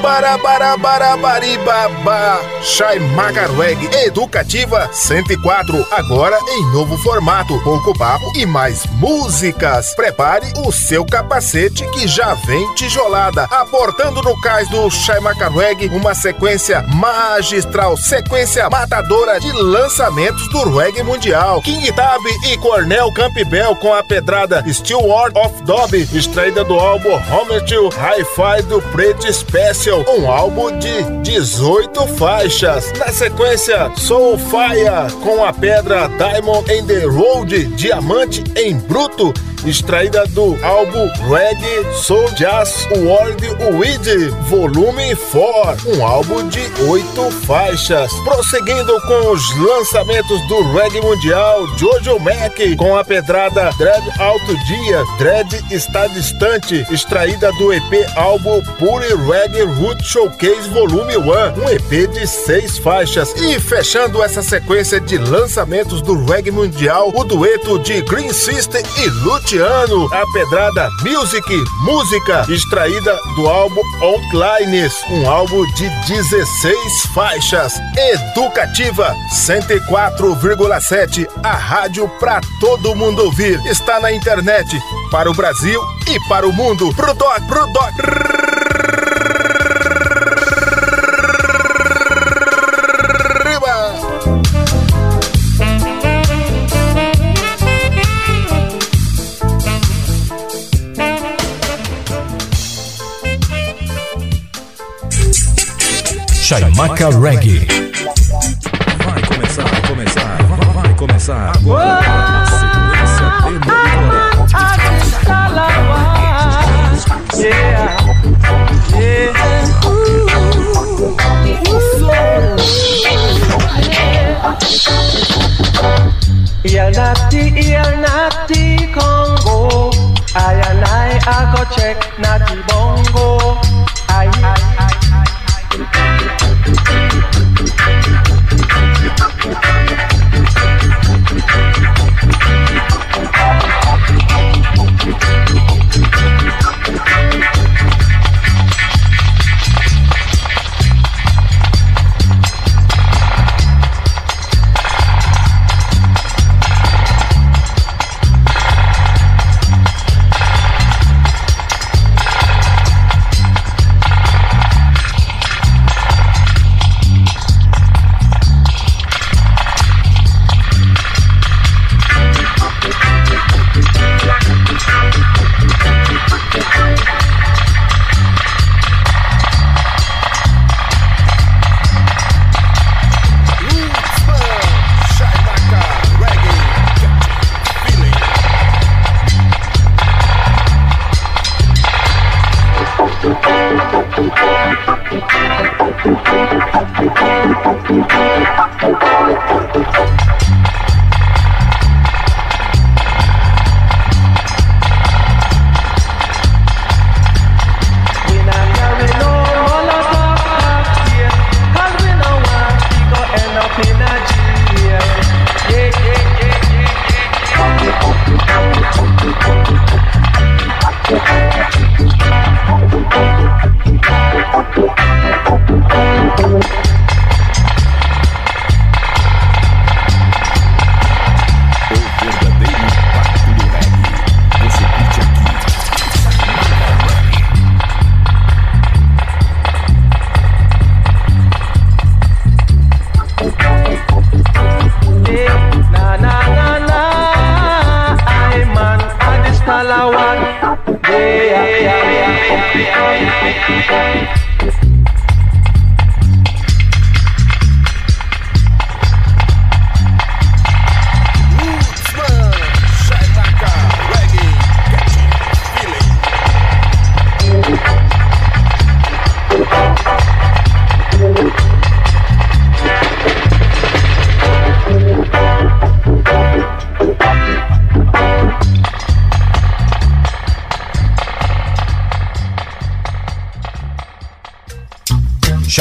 Barabarabarabariba Shai Magarweg Educativa 104 Agora em novo formato. Pouco papo e mais músicas. Prepare o seu capacete que já vem tijolada Aportando no cais do Shai Magarweg Uma sequência magistral Sequência matadora de lançamentos do reggae mundial. King Tab e Cornel Campbell Com a pedrada Steward of Dobby Extraída do álbum Homer Hi-Fi do Pretty Special Um álbum de 18 faixas. Na sequência, Soul Fire com a pedra Diamond in the Road, Diamante em Bruto extraída do álbum Reggae Soul Jazz World Weed Volume 4, um álbum de oito faixas. Prosseguindo com os lançamentos do reggae mundial, Jojo Mac com a pedrada Dread Alto Dia, Dread está distante, extraída do EP álbum Pure Reggae Root Showcase Volume 1, um EP de seis faixas. E fechando essa sequência de lançamentos do reggae mundial, o dueto de Green System e Lute ano, a pedrada Music, música, extraída do álbum Outlines, um álbum de 16 faixas. Educativa 104,7, a rádio para todo mundo ouvir. Está na internet, para o Brasil e para o mundo. Pro doc, pro doc. Chaimaca Reggae. Vai começar, vai começar, vai, vai começar agora. Sequência Yeah, yeah. Congo. I and I, I go check Natty Bongo.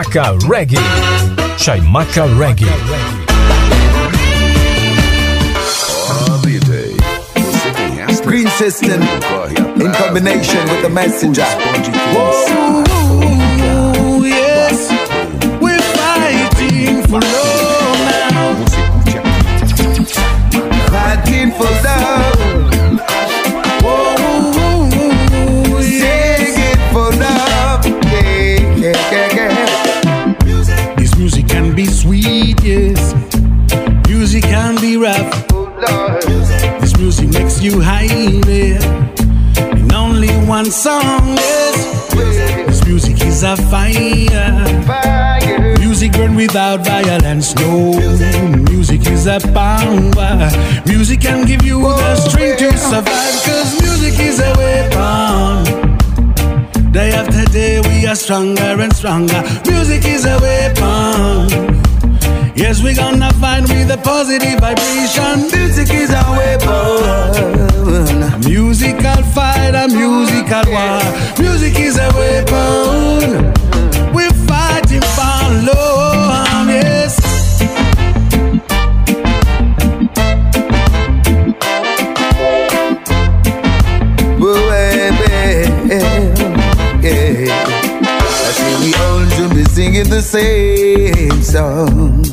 Chaimaca Reggae. Chaimaca Reggae. Green system in combination with the messenger. Whoa, without violence. No, music is a power. Music can give you the oh, strength to survive. Cause music is a weapon. Day after day, we are stronger and stronger. Music is a weapon. Yes, we're gonna find with a positive vibration. Music is a weapon. A musical fight, a musical war. Music is a weapon. Singing the same song.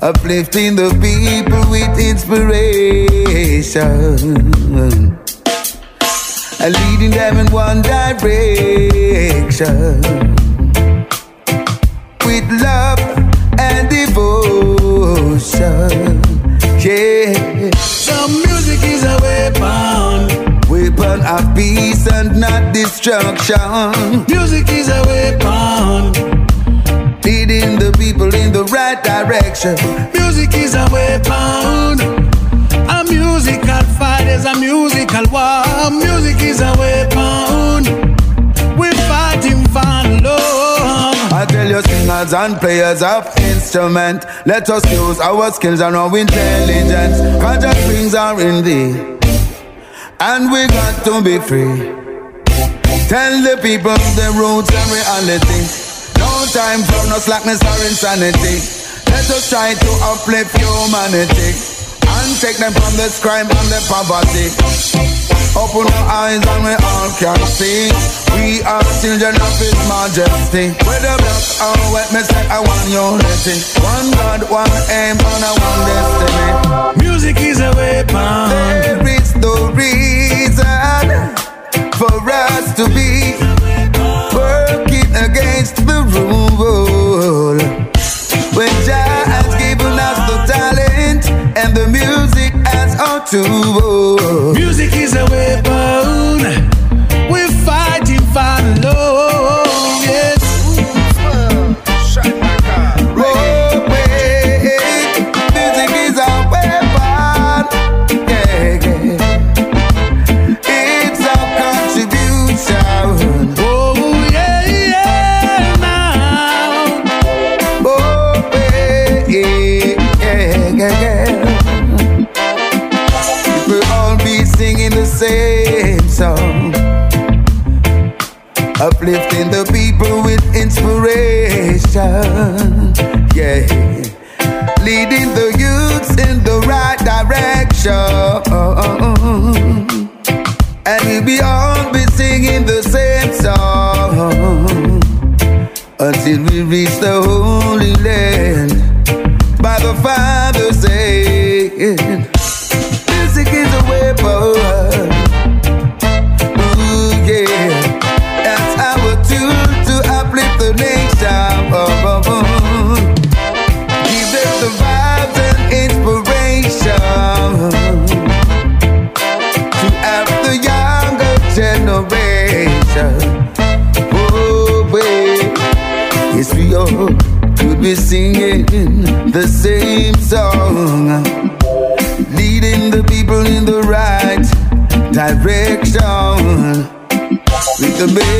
Uplifting the people with inspiration. And leading them in one direction. With love and devotion. Yeah, some music is a weapon of peace and not destruction. Music is a weapon. Leading the people in the right direction. Music is a weapon. A musical fight is a musical war. Music is a weapon. We're fighting for love. I tell you, singers and players of instrument, let us use our skills and our intelligence. Cause the strings are in thee, and we got to be free. Tell the people the roots and reality. No time for no slackness or insanity. Let us try to uplift humanity and take them from this crime and the poverty. Open our eyes and we all can see We are children of His Majesty Whether black or white, me say I want unity One God, one aim, and a one destiny Music is a weapon Is no reason For us to be Working against the rule When Jah has given us the talent And the music as our tool Music is a weapon. Uplifting the people with inspiration. Yeah. Leading the youths in the right direction. And we'll be all be singing the same song until we reach the holy land by the Father's the message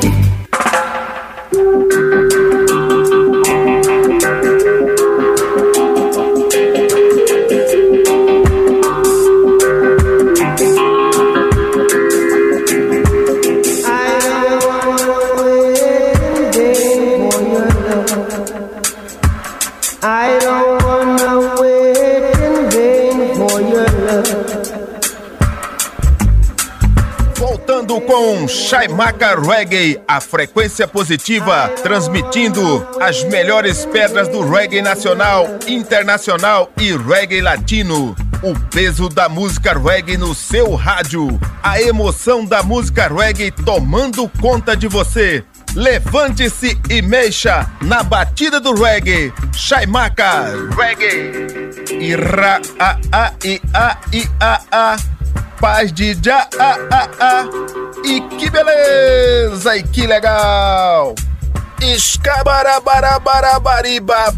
Chaimaca Reggae, a frequência positiva, transmitindo as melhores pedras do reggae nacional, internacional e reggae latino. O peso da música reggae no seu rádio. A emoção da música reggae tomando conta de você. Levante-se e mexa na batida do reggae. Chaimaca Reggae. Ira a a i a i a a. Paz de já a a a. E que beleza! E que legal! Escabarabarabarabariba,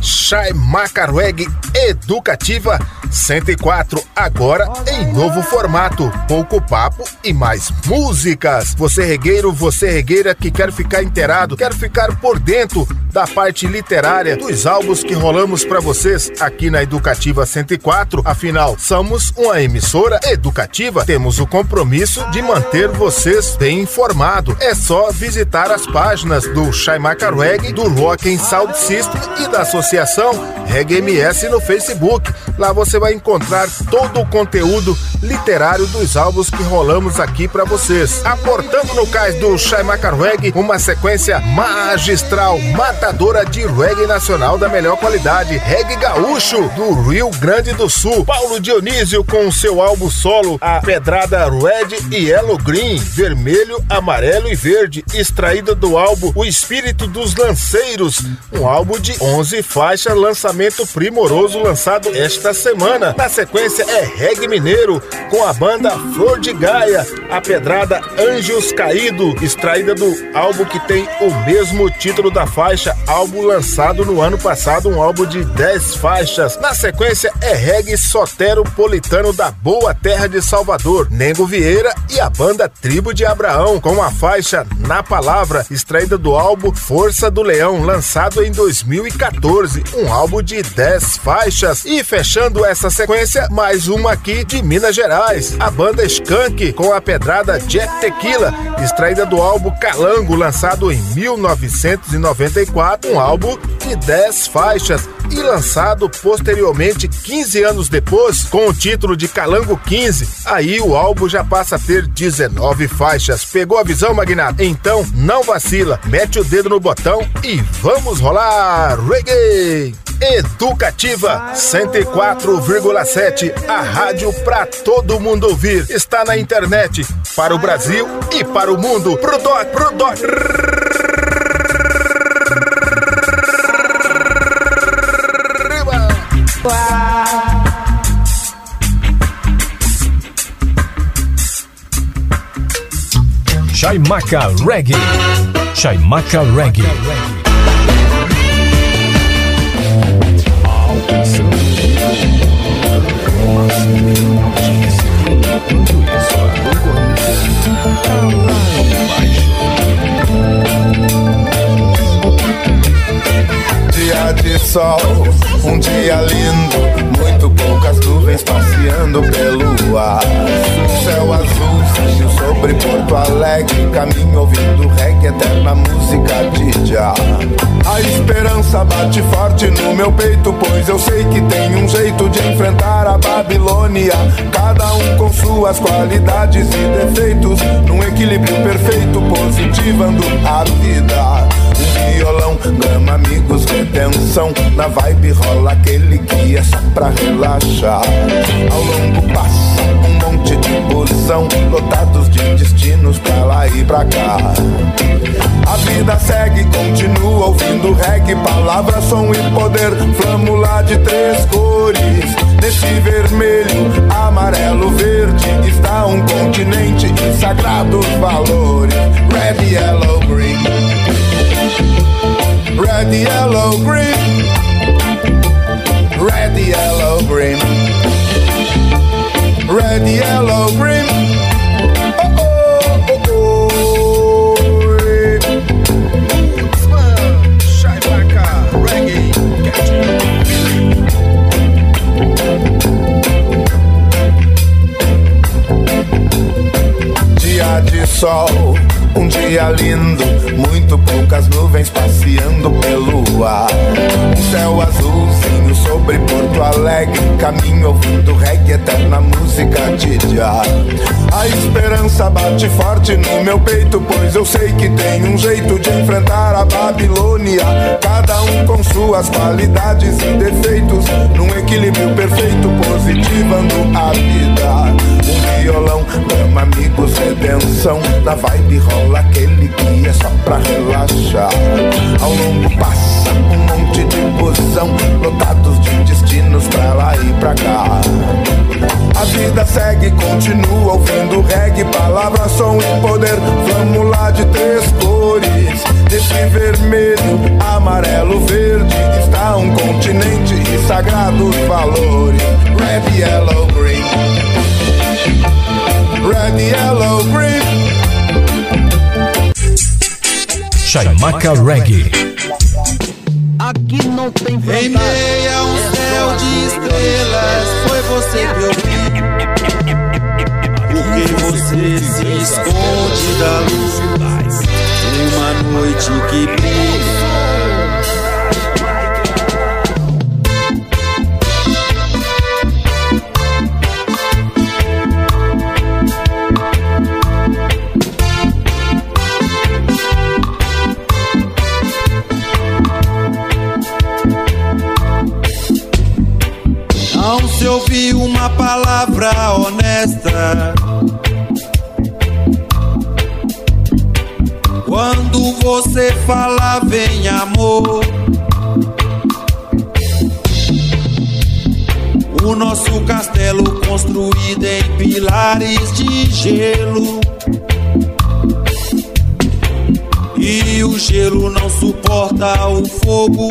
Chaimaca Reggae Educativa 104, agora em novo formato. Pouco papo e mais músicas. Você regueiro, você regueira que quer ficar inteirado, quer ficar por dentro da parte literária dos álbuns que rolamos para vocês aqui na Educativa 104. Afinal, somos uma emissora educativa, temos o compromisso de manter vocês bem informados. É só visitar as páginas do Chaimaca Reggae, do Rock and Sound System e da Associação Reggae MS no Facebook. Lá você vai encontrar todo o conteúdo literário dos álbuns que rolamos aqui para vocês. Aportando no cais do Shaimaka Reggae uma sequência magistral, matadora de reggae nacional da melhor qualidade, reggae gaúcho do Rio Grande do Sul. Paulo Dionísio com seu álbum solo, a Pedrada Red e Yellow Green, vermelho, amarelo e verde, extraída do álbum O Espírito dos Lanceiros, um álbum de 11 faixas, lançamento primoroso lançado esta semana. Na sequência é reggae mineiro com a banda Flor de Gaia, a pedrada Anjos Caído, extraída do álbum que tem o mesmo título da faixa, álbum lançado no ano passado, um álbum de 10 faixas. Na sequência é reggae soteropolitano da boa terra de Salvador, Nengo Vieira e a banda Tribo de Abraão, com a faixa Na Palavra, extraída do álbum Força do Leão, lançado em 2014, um álbum de 10 faixas. E fechando essa sequência, mais uma aqui de Minas Gerais, a banda Skank com a pedrada Jack Tequila, extraída do álbum Calango, lançado em 1994, um álbum de 10 faixas e lançado posteriormente 15 anos depois com o título de Calango 15. Aí o álbum já passa a ter 19 faixas. Pegou a visão, Magnata? Então não vacila, mete o dedo no botão e vamos rolar reggae! Educativa 104,7, a rádio para todo mundo ouvir. Está na internet para o Brasil e para o mundo. Pro doc, pro doc. Chaimaca Reggae. Chaimaca Reggae. Dia de sol, um dia lindo, muito poucas nuvens passeando pelo ar. Céu azul, cinho sobre Porto Alegre, caminho ouvindo reggae, eterna música de já. A esperança bate forte no meu peito, pois eu sei que tem um jeito de enfrentar a Babilônia. Cada um com suas qualidades e defeitos, num equilíbrio perfeito, positivando a vida. Violão, grama, amigos, redenção. Na vibe rola aquele que é só pra relaxar. Ao longo passa um monte de busão, lotados de destinos pra lá e pra cá. A vida segue, continua ouvindo reggae, palavra, som e poder. Flâmula de três cores, nesse vermelho, amarelo, verde, está um continente e sagrados valores. Red, yellow, green. Red, yellow, green. Red, yellow, green. Red, yellow, green. Oh, oh, oh, oh. Reggae. Um dia lindo, muito poucas nuvens passeando pelo ar. Um céu azulzinho sobre Porto Alegre, caminho ouvindo reggae, eterna música de já. A esperança bate forte no meu peito, pois eu sei que tem um jeito de enfrentar a Babilônia. Cada um com suas qualidades e defeitos, num equilíbrio perfeito, positivando a vida. Violão, ama amigos, redenção. Na vibe rola aquele que é só pra relaxar. Ao longo passa um monte de busão, lotados de destinos pra lá e pra cá. A vida segue, continua ouvindo reggae, palavra, som e poder. Vamos lá de três cores, nesse vermelho, amarelo, verde, está um continente e sagrados valores. Red, yellow, green. Red, yellow, green. Chaimaca Reggae. Aqui não tem Em meio a um céu de estrelas, foi você que eu vi. Porque você se esconde da luz em uma noite que brilha. Não se ouviu uma palavra honesta. Quando você fala, vem amor. O nosso castelo construído em pilares de gelo. E o gelo não suporta o fogo.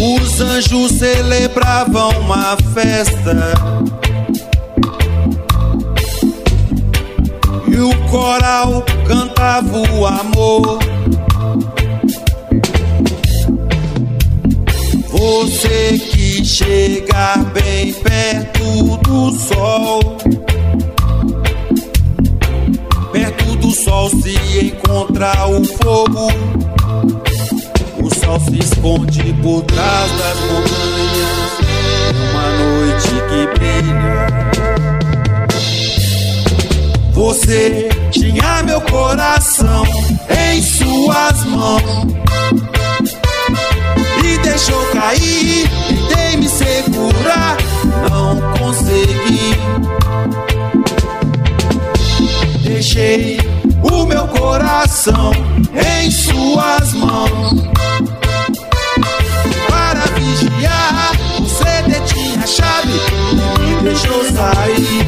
Os anjos celebravam uma festa. E o coral cantava o amor. Você que chega bem perto do sol. Perto do sol se encontra o fogo. Sol se esconde por trás das montanhas. Uma noite que brilha. Você tinha meu coração em suas mãos e deixou cair. Tentei me segurar, não consegui. Deixei o meu coração em suas mãos vigiar. Você detinha a chave e me deixou sair.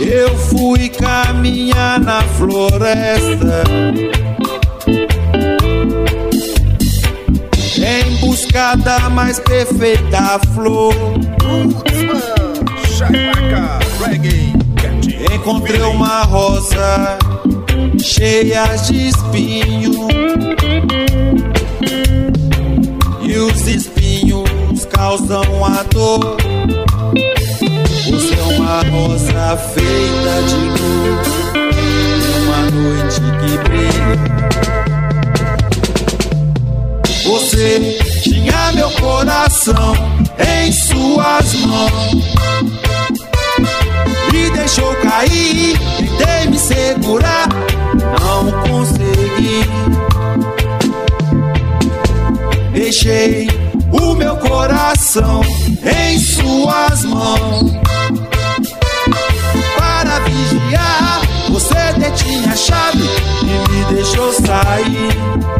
Eu fui caminhar na floresta em busca da mais perfeita flor. Encontrei uma rosa cheia de espinho os espinhos causam a dor. Você é uma rosa feita de luz, uma noite que brilha. Você tinha meu coração em suas mãos e deixou cair. Tentei me segurar, não consegui. Deixei o meu coração em suas mãos para vigiar. Você detinha a chave e me deixou sair.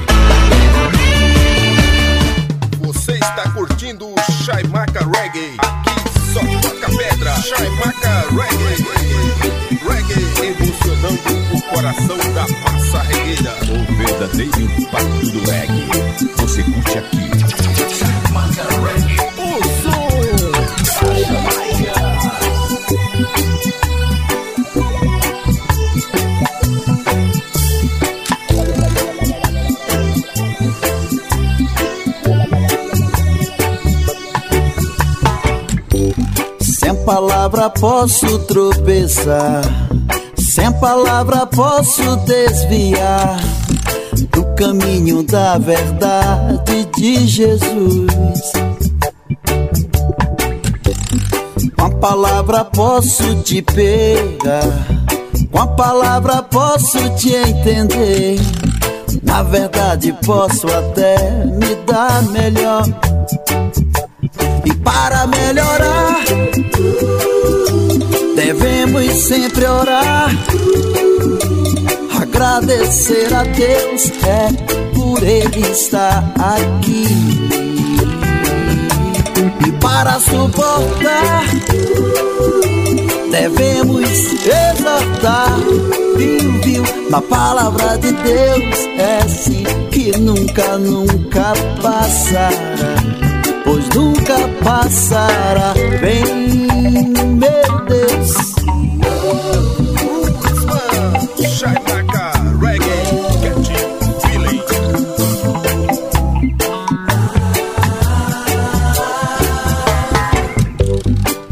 Palavra posso tropeçar, sem palavra posso desviar do caminho da verdade de Jesus. Com a palavra posso te pegar, com a palavra posso te entender. Na verdade, posso até me dar melhor. E para melhorar, devemos sempre orar. Agradecer a Deus é por Ele estar aqui. E para suportar, devemos exortar. Viu, viu, Na palavra de Deus é assim que nunca, nunca passará. Nunca passará. Vem, meu Deus.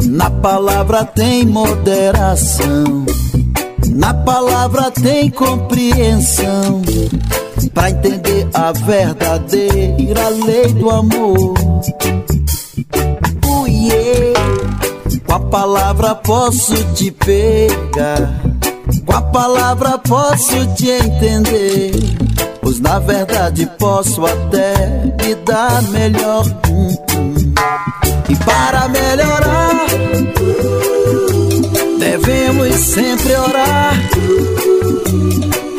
Na palavra tem moderação. Na palavra tem compreensão. Pra entender a verdadeira lei do amor. Com a palavra posso te pegar. Com a palavra posso te entender. Pois na verdade posso até me dar melhor. Hum, hum. E para melhorar, devemos sempre orar.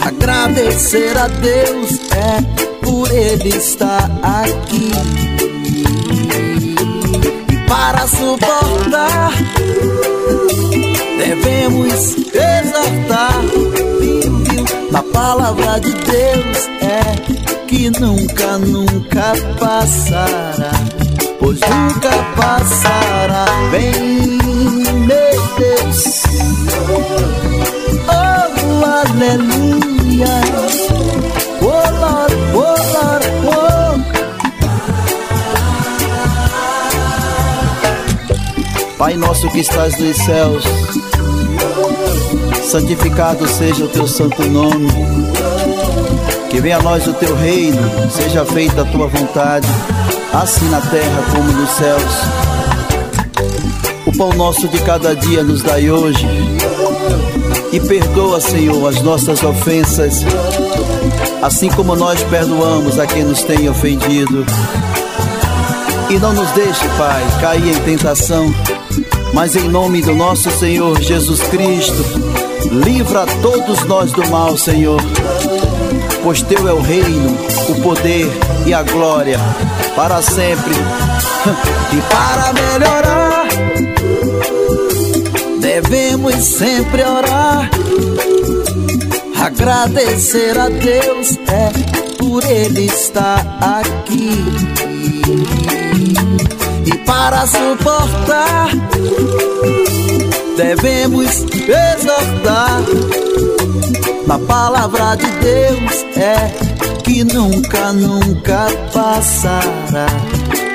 Agradecer a Deus é por Ele estar aqui. Para suportar, devemos viu? Na palavra de Deus é que nunca, nunca passará. Pois nunca passará. Vem, meu Deus. Oh, aleluia. Pai nosso que estás nos céus, santificado seja o teu santo nome. Que venha a nós o teu reino, seja feita a tua vontade, assim na terra como nos céus. O pão nosso de cada dia nos dai hoje. E perdoa, Senhor, as nossas ofensas, assim como nós perdoamos a quem nos tem ofendido. E não nos deixe, Pai, cair em tentação, mas em nome do nosso Senhor Jesus Cristo, livra todos nós do mal, Senhor. Pois teu é o reino, o poder e a glória para sempre. E para melhorar, devemos sempre orar. Agradecer a Deus é por Ele estar aqui. Para suportar, devemos exortar. Na palavra de Deus é que nunca, nunca passará.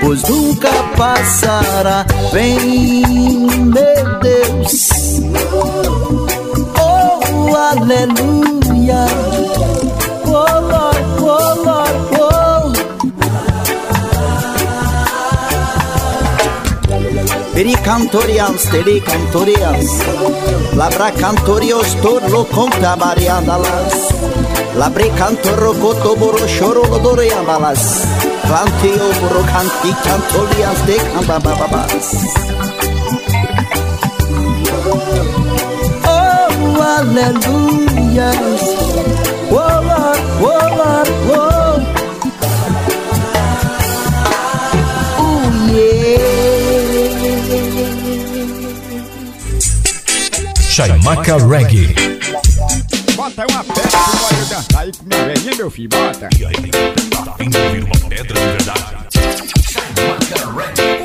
Pois nunca passará. Vem, meu Deus. Oh, aleluia. Oh, oh, Lord, oh. Pericantorians, telecantorians, labracantorios, torlo conta variandalas, labricantorro cotoboro choro lodoriambalas, planteo boro canti cantorians de cambababas. Oh, aleluia, oh Lord, oh Lord. Oh, Chaimaca Reggae. Bota uma pedra pro nós dançar aí com minha velhinha, meu filho, bota. E aí, tá vindo ouvir uma pedra de verdade? Funk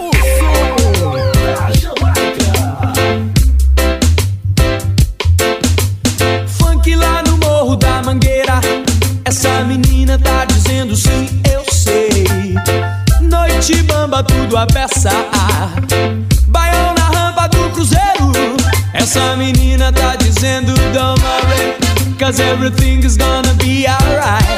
Cause everything is gonna be alright.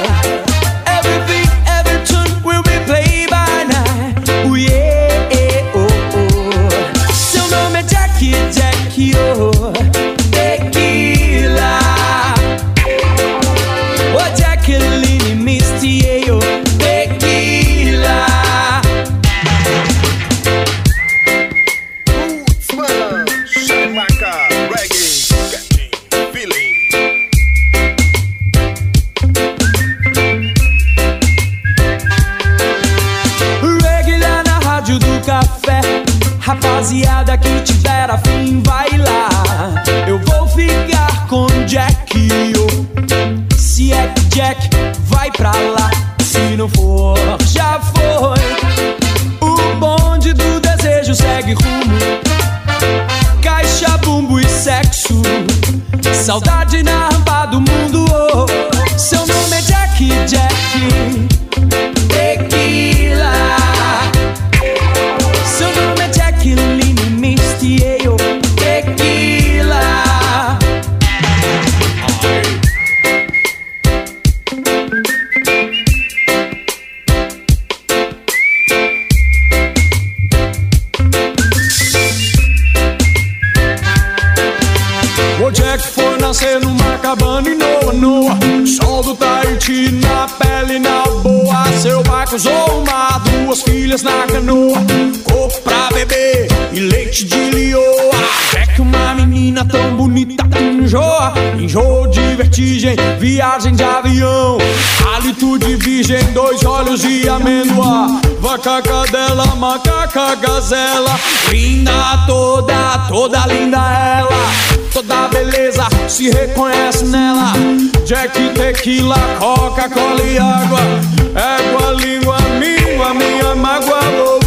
Macaca, gazela. Linda toda, toda linda ela. Toda beleza se reconhece nela. Jack, tequila, Coca-Cola e água. Égua, língua, míngua, minha mágoa oh,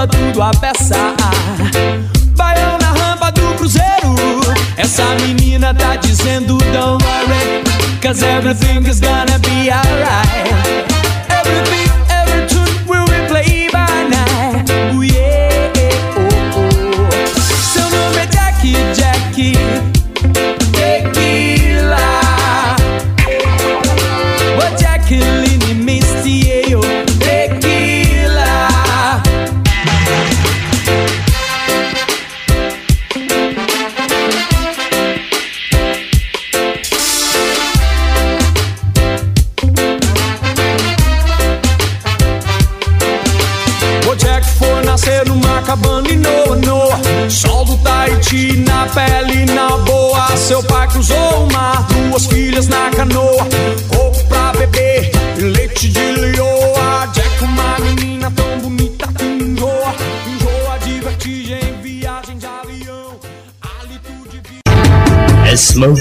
Bamba, tudo a peça. Baião na rampa do cruzeiro Essa menina tá dizendo don't worry Cause everything is gonna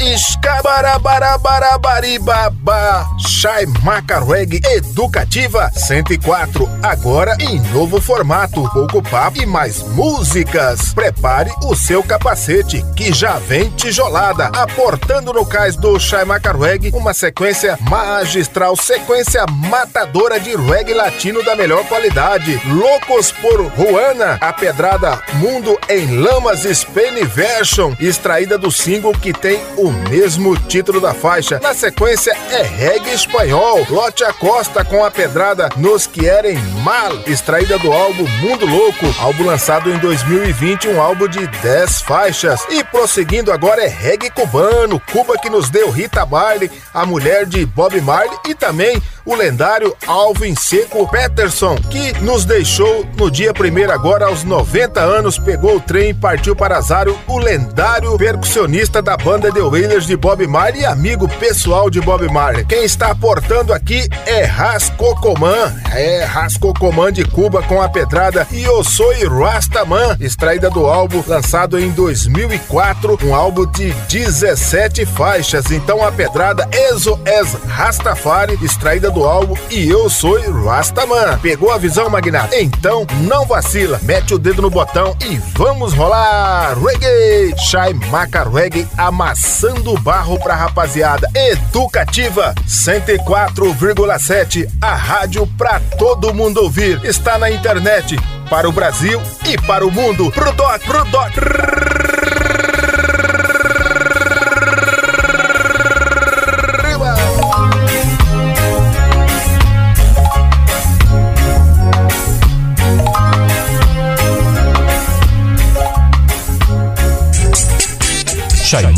Escabarabarabarabariba, Shai Maca Reggae Educativa 104, agora em novo formato, pouco papo e mais músicas. Prepare o seu capacete que já vem tijolada, aportando no cais do Shai Maca Reggae uma sequência magistral, sequência matadora de reggae latino da melhor qualidade. Loucos por Juana, a pedrada Mundo em Lamas Spain Version, extraída do single que tem o mesmo título da faixa. Na sequência é reggae espanhol, Lote Acosta com a pedrada Nos Querem Mal, extraída do álbum Mundo Louco, álbum lançado em 2020, um álbum de 10 faixas. E prosseguindo agora é reggae cubano, Cuba que nos deu Rita Marley, a mulher de Bob Marley e também o lendário Alvin Seco Peterson, que nos deixou no dia primeiro agora aos 90 anos, pegou o trem e partiu para Azaro, o lendário percussionista da banda The Williams de Bob Marley e amigo pessoal de Bob Marley. Quem está aportando aqui é Rascocoman, é Rascocoman de Cuba com a pedrada e eu sou Rastaman, extraída do álbum lançado em 2004, um álbum de 17 faixas. Então a pedrada Ezo Es Rastafari, extraída do álbum E Eu sou Rastaman. Pegou a visão, Magnata? Então não vacila, mete o dedo no botão e vamos rolar! Reggae! Shai Maca Reggae amassando Passando barro pra rapaziada. Educativa 104,7. A rádio pra todo mundo ouvir. Está na internet. Para o Brasil e para o mundo. Pro Doc, pro Doc.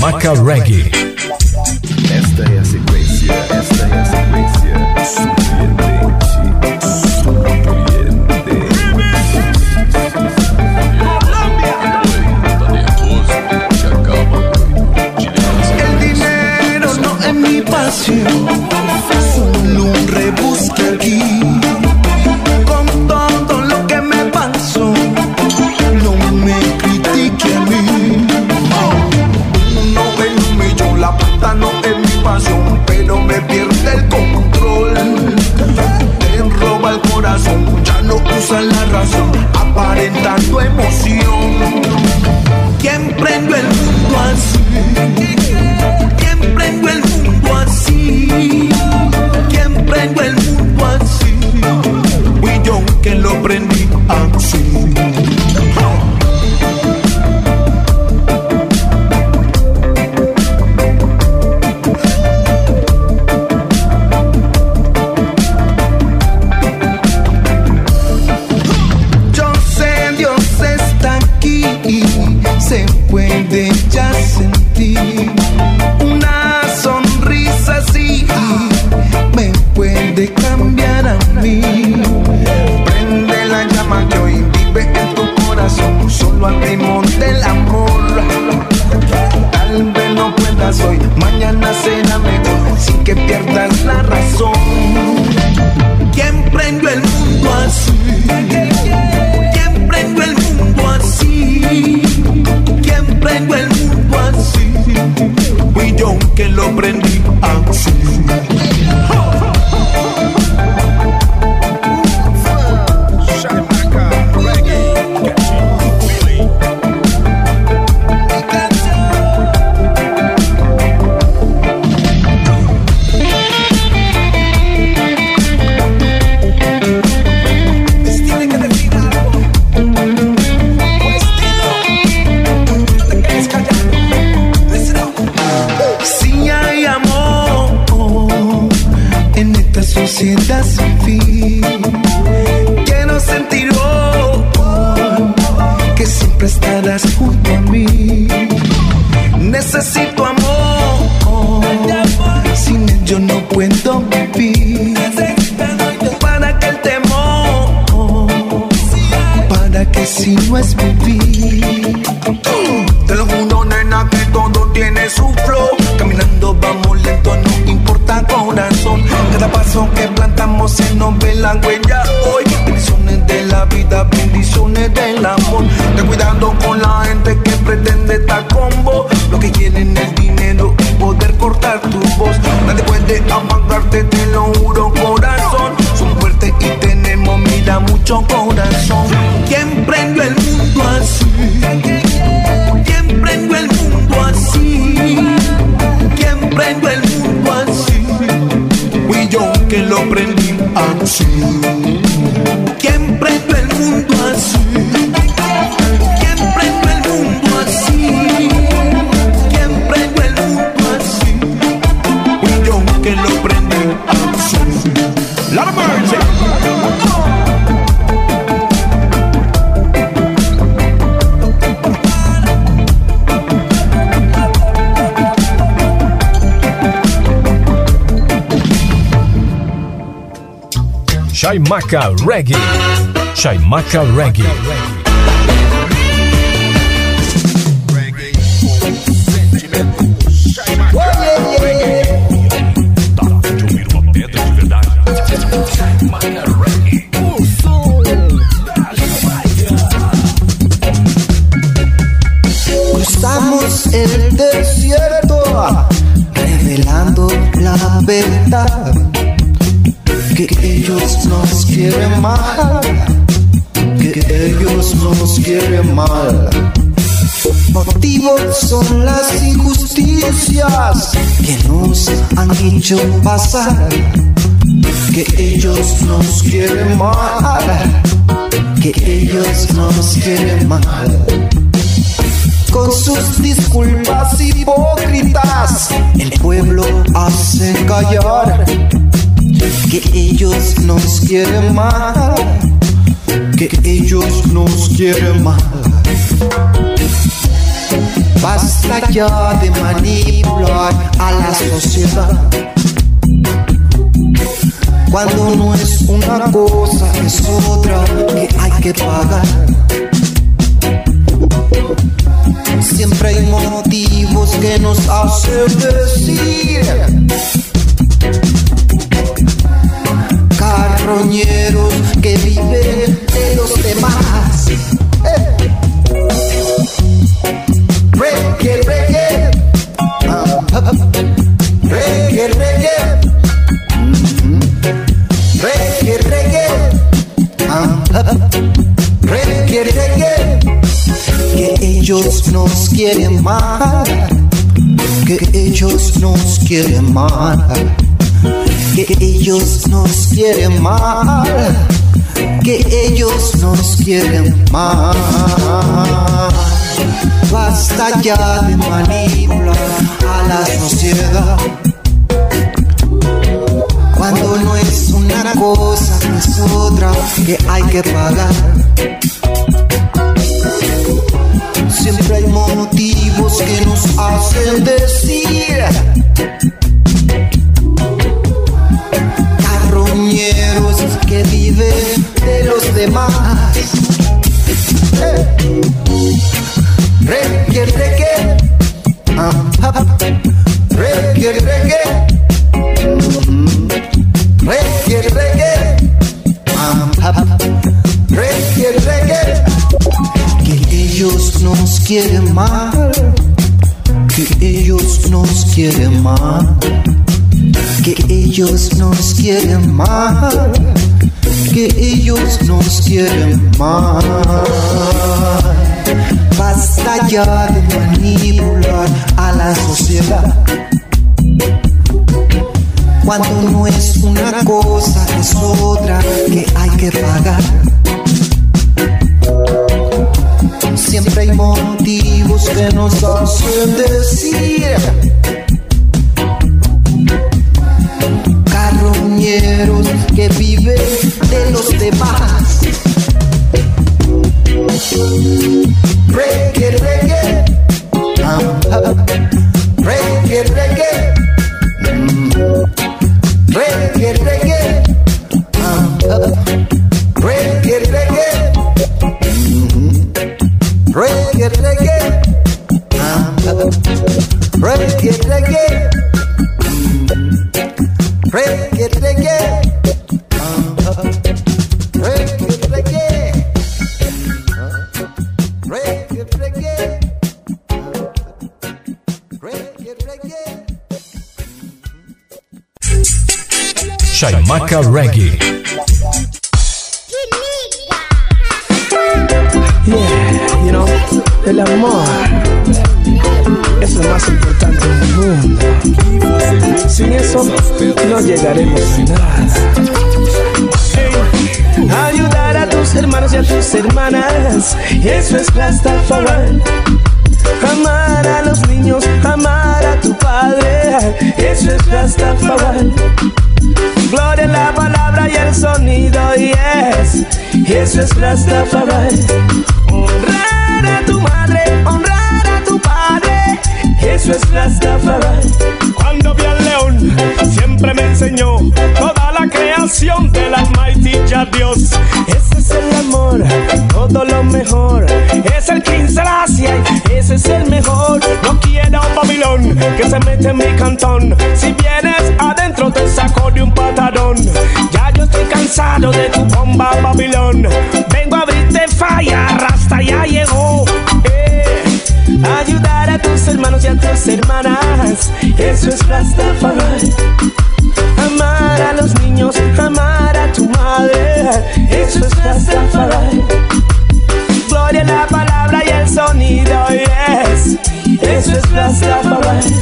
Maca Reggae. Chaimaca Reggae. Chaimaca Reggae. Cruzamos el desierto, revelando la verdad. Quieren mal, que ellos nos quieren mal. Motivos son las injusticias que nos han hecho pasar. Que ellos nos quieren mal, que ellos nos quieren mal. Con sus disculpas hipócritas, el pueblo hace callar. Que ellos nos quieren mal, que ellos nos quieren mal. Basta ya de manipular a la sociedad. Cuando no es una cosa, es otra que hay que pagar. Siempre hay motivos que nos hacen decir Carroñeros que viven de los demás Eh. Reggae, reggae Ah. Reggae, reggae Mhm. Reggae, reggae ah. Reggae, reggae que ellos nos quieren mal, que ellos nos quieren mal, que ellos nos quieren mal, que ellos nos quieren mal. Basta ya de manipular a la sociedad. Cuando no es una cosa, es otra que hay que pagar. Siempre hay motivos que nos hacen decir demás Eh. Reggae, reggae Ah, ah, ah. Reggae, reggae. Reggae, reggae Ah, ah, ah. Reggae, reggae que ellos nos quieren mal, que ellos nos quieren mal, que ellos nos quieren mal, que ellos nos quieren mal. Basta ya de manipular a la sociedad. Cuando no es una cosa, es otra que hay que pagar. Siempre hay motivos que nos hacen decir Reggae. Yeah, you know, el amor es lo más importante en el mundo. Sin eso no llegaremos a nada. Ayudar a tus hermanos y a tus hermanas, eso es Rastafari. Amar a los niños, amar a tu padre, eso es Rastafari. Gloria a la palabra y el sonido, yes, eso es Rastafari. Honrar a tu madre, honrar a tu padre, eso es Rastafari. Cuando vi al león, siempre me enseñó toda la creación del Almighty a Dios. Es el amor, todo lo mejor. Es el King Selassie, ese es el mejor. No quiero Babilón que se mete en mi cantón. Si vienes adentro te saco de un patadón. Ya yo estoy cansado de tu bomba Babilón. Vengo a abrirte falla, rasta ya llegó. Eh, ayudar a tus hermanos y a tus hermanas. Eso es Rastafari. Amar a los niños, Eso es Rastafari. Gloria la palabra y el sonido, yes. Eso es Rastafari.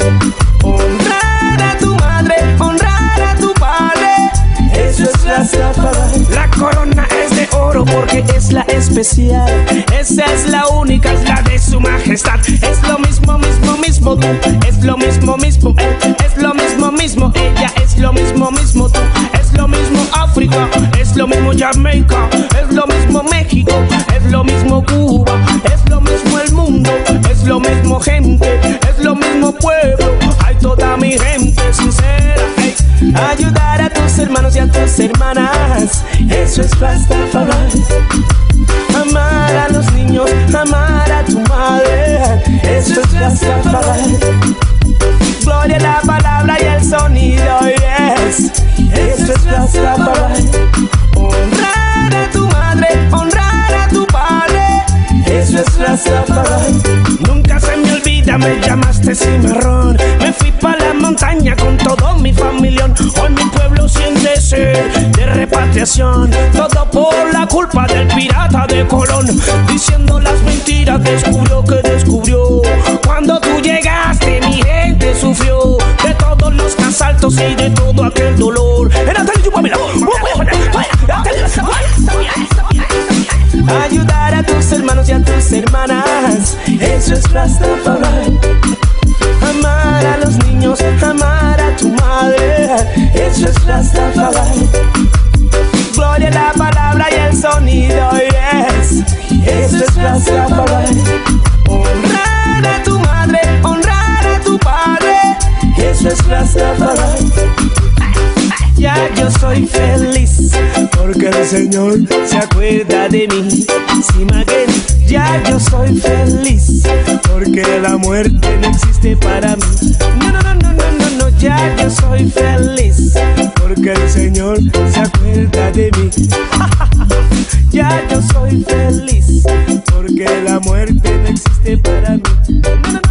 Honrar a tu madre, honrar a tu padre. Eso es Rastafari. La corona es de oro porque es la especial. Esa es la única, es la de su majestad. Es lo mismo, mismo, mismo tú. Es lo mismo, mismo él. Es lo mismo, mismo ella. Es lo mismo, mismo tú. Es lo mismo África. Es lo mismo Jamaica. Es lo mismo México. Es lo mismo Cuba. Es lo mismo el mundo. Es lo mismo gente. Es lo mismo pueblo. Hay toda mi gente sincera. ey. Ayudar a tus hermanos y a tus hermanas. Eso es Rastafari. Amar a los niños, amar a tu madre. Eso es Rastafari. Gloria la palabra y el sonido, yes. Eso es Rastafari. Honrar a tu madre, honrar a tu padre. Eso es Rastafari. Nunca se me olvida, me llamaste cimarrón. Me fui pa' la montaña con todo mi familión. Hoy mi pueblo siente sed de repatriación. Todo por la culpa del pirata de Colón. Diciendo las mentiras, descubrió que descubrió. Cuando tú llegaste, asaltos y de todo aquel dolor. Ayudar a tus hermanos y a tus hermanas, eso es Rastafari. Amar a los niños, amar a tu madre, eso es Rastafari. Gloria a la palabra y el sonido, yes, eso es Rastafari. Ya yo soy feliz porque el Señor se acuerda de mí. Maguel, ya yo soy feliz porque la muerte no existe para mí. No, no, no, no, no, no, no, ya yo soy feliz porque el Señor se acuerda de mí. ya yo soy feliz porque la muerte no existe para mí.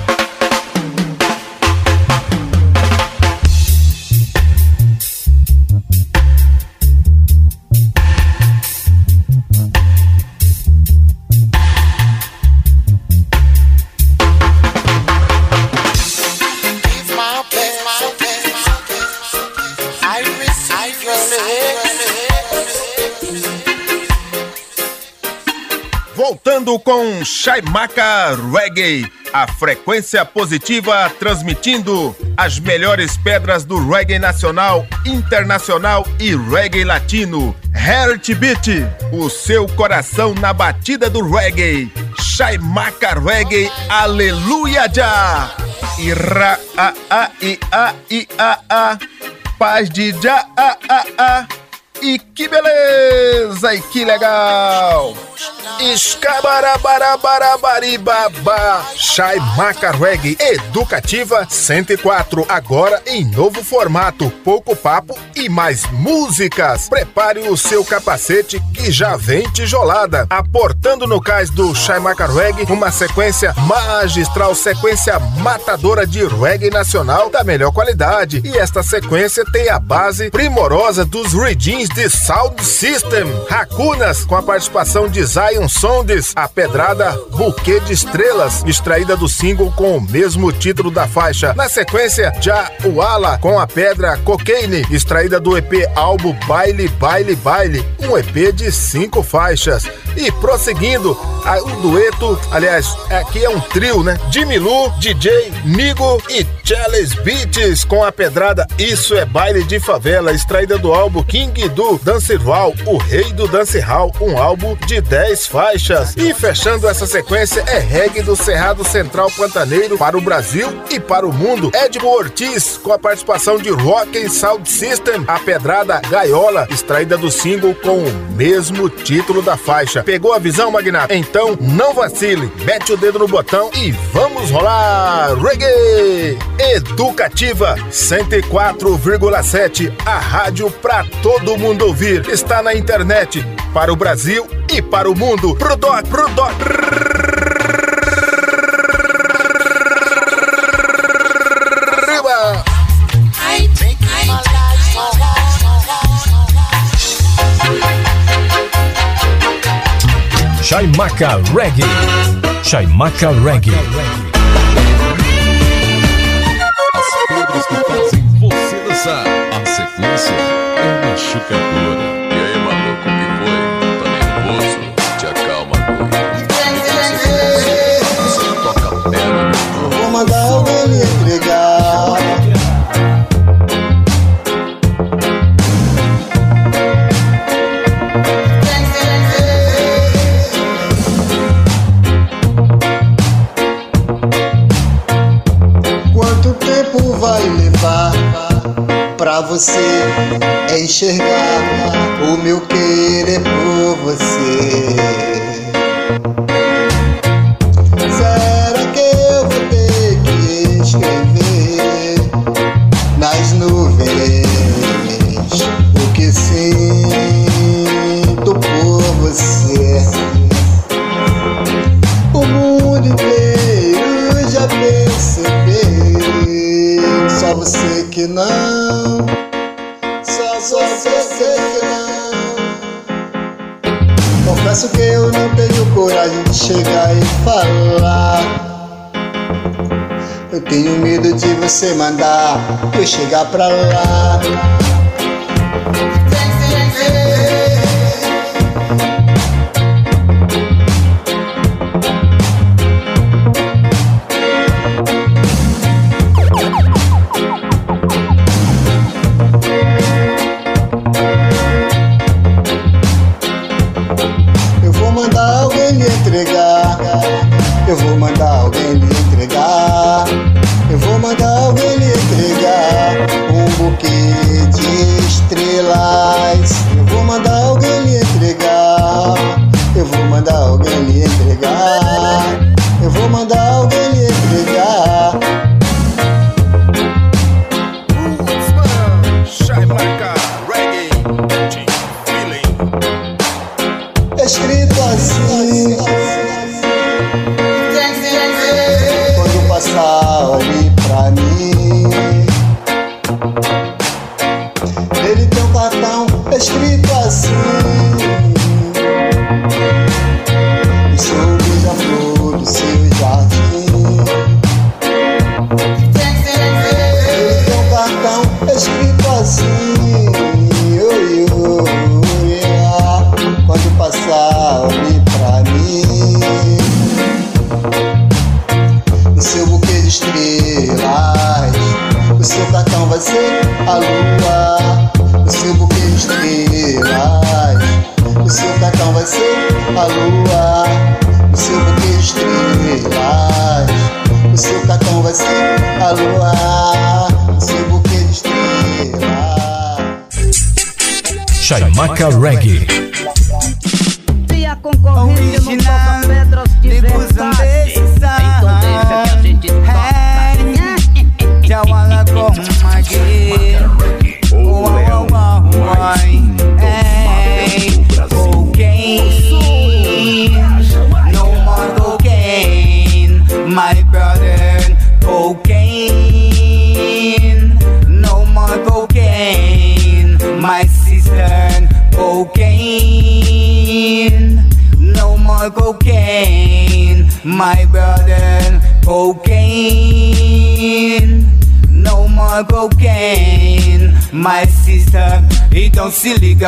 Com Chaimaca Reggae, a frequência positiva transmitindo as melhores pedras do reggae nacional, internacional e reggae latino. Heartbeat, o seu coração na batida do reggae. Chaimaca Reggae, aleluia já! Ira a a i a i a a, paz de já a a a. E que beleza! E que legal! Escabarabarabarabariba Shai Maca Educativa 104 Agora em novo formato. Pouco papo e mais músicas. Prepare o seu capacete que já vem tijolada. Aportando no cais do Shai Maca Uma sequência magistral Sequência matadora de reggae nacional Da melhor qualidade. E esta sequência tem a base primorosa dos readings de Sound System, Racunas, com a participação de Zion Sondes, a pedrada Buquê de Estrelas, extraída do single com o mesmo título da faixa. Na sequência, Já Uala, com a pedra Cocaine, extraída do EP álbum Baile, Baile, Baile, um EP de cinco faixas. E prosseguindo, um dueto, aliás, aqui é um trio, né? Jimmy Lu, DJ, Migo e Chalice Beats, com a pedrada Isso é Baile de Favela, extraída do álbum King do do Dancehall, O Rei do Dance Hall, um álbum de 10 faixas. E fechando essa sequência é reggae do Cerrado Central Pantaneiro para o Brasil e para o mundo. Edmo Ortiz, com a participação de Rock and Sound System, a pedrada Gaiola, extraída do single com o mesmo título da faixa. Pegou a visão, Magnata? Então não vacile, mete o dedo no botão e vamos rolar! Reggae! Educativa 104,7, a rádio para todo mundo mundo ouvir. Está na internet, para o Brasil e para o mundo. Prodoc, Prodoc. Chaimaca Reggae. Chaimaca Reggae. As pedras que fazem você dançar. A sequência é machucadora. o meu querer por você. chegar pra lá.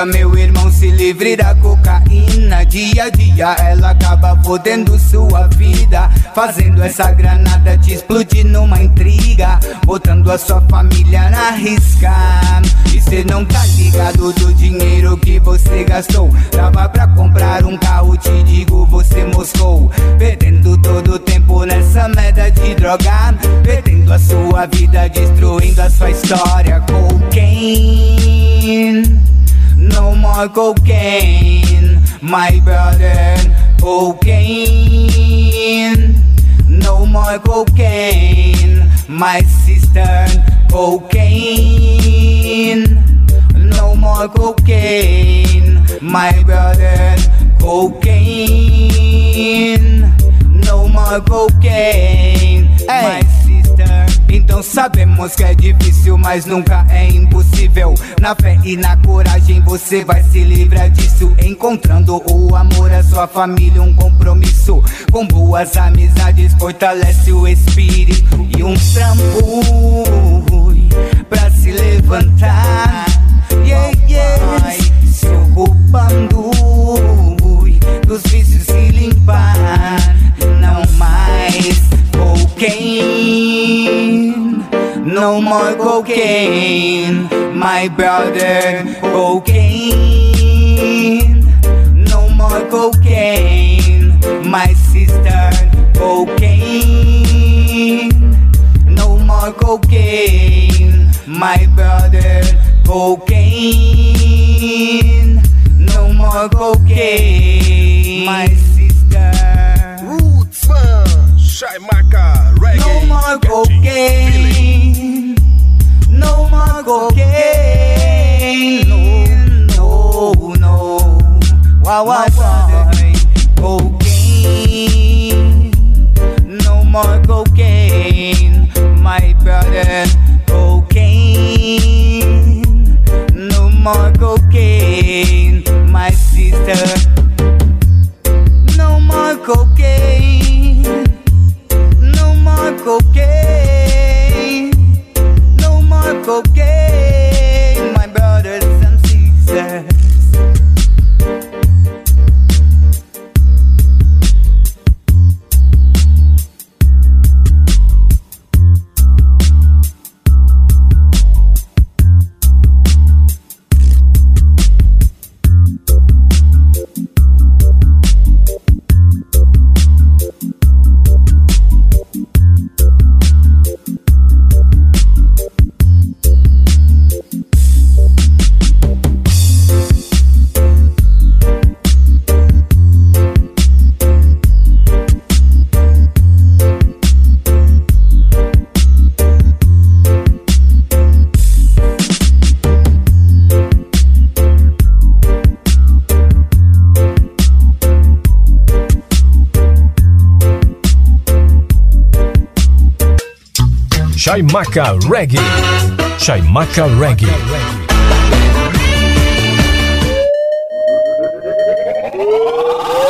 Meu irmão, se livre da cocaína. Dia a dia ela acaba fodendo sua vida. Fazendo essa granada te explodir numa intriga. Botando a sua família my brother. Cocaine. No more cocaine, my sister. Então sabemos que é difícil, mas nunca é impossível. Na fé e na coragem você vai se livrar disso. Encontrando o amor, a sua família, um compromisso. Com boas amizades, fortalece o espírito. E um trampo pra se levantar. Yeah, yeah. Ocupando dos vícios se limpar. Não mais cocaine. No more cocaine, my brother. Cocaine. No more cocaine, my sister. Cocaine. No more cocaine, my brother. Cocaine. No more cocaine, my sister. Roots Fan, Shaimaka Reggae. No more cocaine. No more cocaine. No, no, no. Wow, wow, wow. Cocaine. No more cocaine, my brother. Cocaine. No more cocaine, my sister. No more cocaine. No more cocaine. No more cocaine, Chaimaca Reggae. Chaimaca Reggae.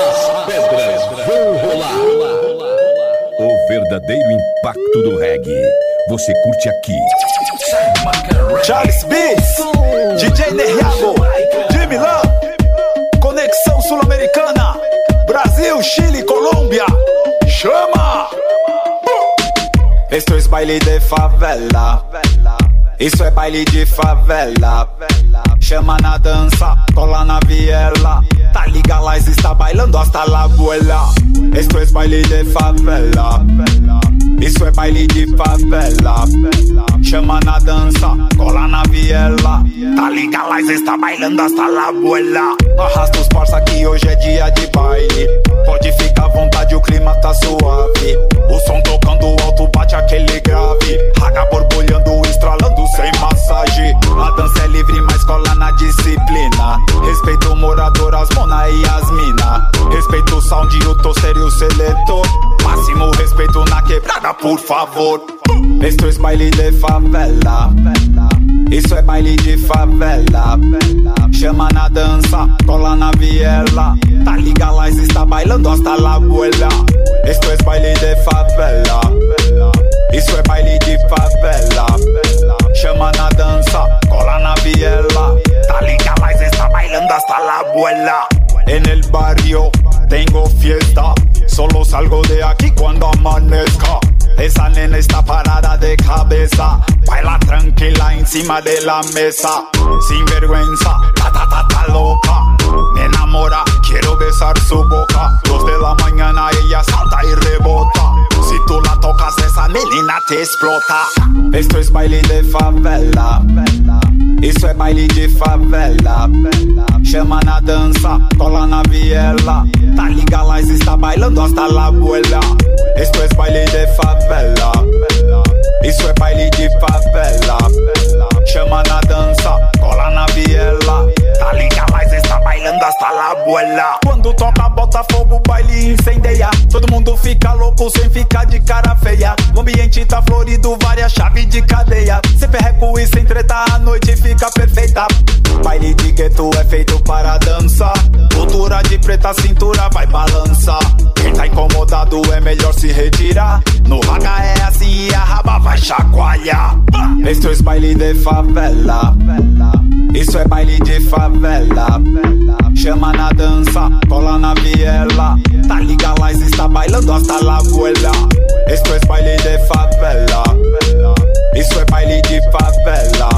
As pedras vão rolar. O verdadeiro impacto do reggae. Você curte aqui. Charles Beats, DJ Derriago, de Milão, Conexão Sul-Americana, Brasil, Chile, Colômbia, chama! Esto es baile de favela, isso é baile de favela. Chama na dança, cola na viela. Tá liga, lá está bailando hasta la abuela. Esto es baile de favela. Isso é baile de favela. Chama na dança, cola na viela. Tá liga, lá está bailando hasta la abuela. Arrasta os parça que hoje é dia de baile. Pode ficar à vontade, o clima tá suave. O som tocando alto, bate aquele grave. Raga borbulhando, estralando sem massagem. A dança é livre, mas cola na disciplina. Respeito o morador, as mona e as mina. Respeito o sound, o toster e o seletor. Máximo respeito na quebrada, por favor. Esto es baile de favela. Isso é baile de favela. chama na dança, cola na viela. Tá liga está bailando hasta la abuela. Esto es baile de favela. Isso é baile de favela. Chama na dança, cola na viela. Tá liga está bailando hasta la abuela. En el barrio tengo fiesta. Solo salgo de aquí cuando amanezca. Esa nena está parada de cabeza. Baila tranquila encima de la mesa. Sin vergüenza, ta ta ta ta loca. Me enamora, quiero besar su boca. Dos de la mañana ella salta y rebota. Si tú la tocas, esa menina te explota. Esto es baile de favela. Isso é baile de favela. Chama na dança, cola na viela. Tá ligado, lá está bailando hasta la abuela. Esto es baile de favela. Isso é baile de favela. Chama na dança, cola na viela. Tá ligado, lá Quando toca, bota fogo, o baile incendeia. Todo mundo fica louco sem ficar de cara feia. O ambiente tá florido, várias chaves de cadeia. Sem perreco e sem treta, a noite fica perfeita. Baile de gueto é feito para dançar. Cultura de preta, cintura vai balançar. Quem tá incomodado é melhor se retirar. No raga é assim e a raba vai chacoalhar. Esto es baile de favela. Isso é baile de favela. Chama na dança, cola na viela. Tá ligado, lá está bailando hasta la abuela. Esto es baile de favela. Isso é baile de favela.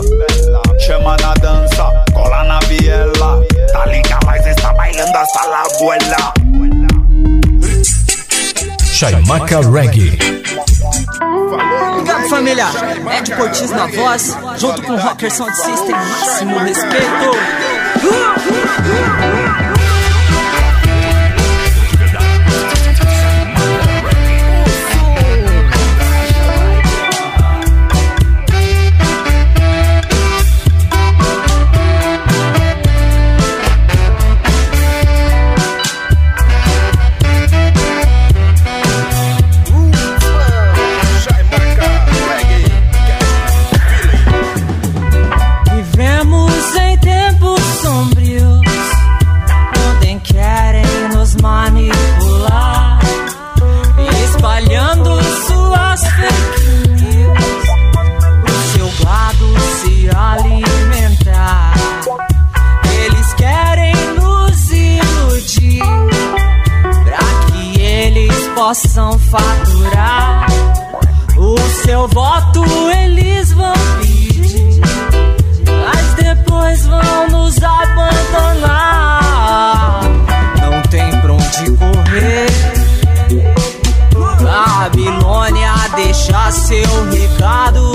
Chama na dança, cola na viela. Tá ligado, lá está bailando hasta la abuela. Chaimaca Reggae. Obrigado, família. Ed Portiz na voz, junto com Rocker Sound System, máximo respeito. Vivemos faturar. O seu voto eles vão pedir mas depois vão nos abandonar. Não tem pra onde correr. Babilônia deixa seu recado.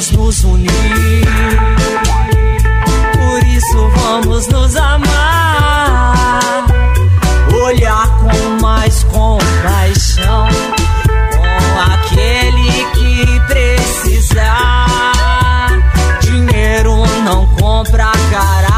Vamos nos unir. Por isso vamos nos amar. Olhar com mais compaixão com aquele que precisar. Dinheiro não compra caráter,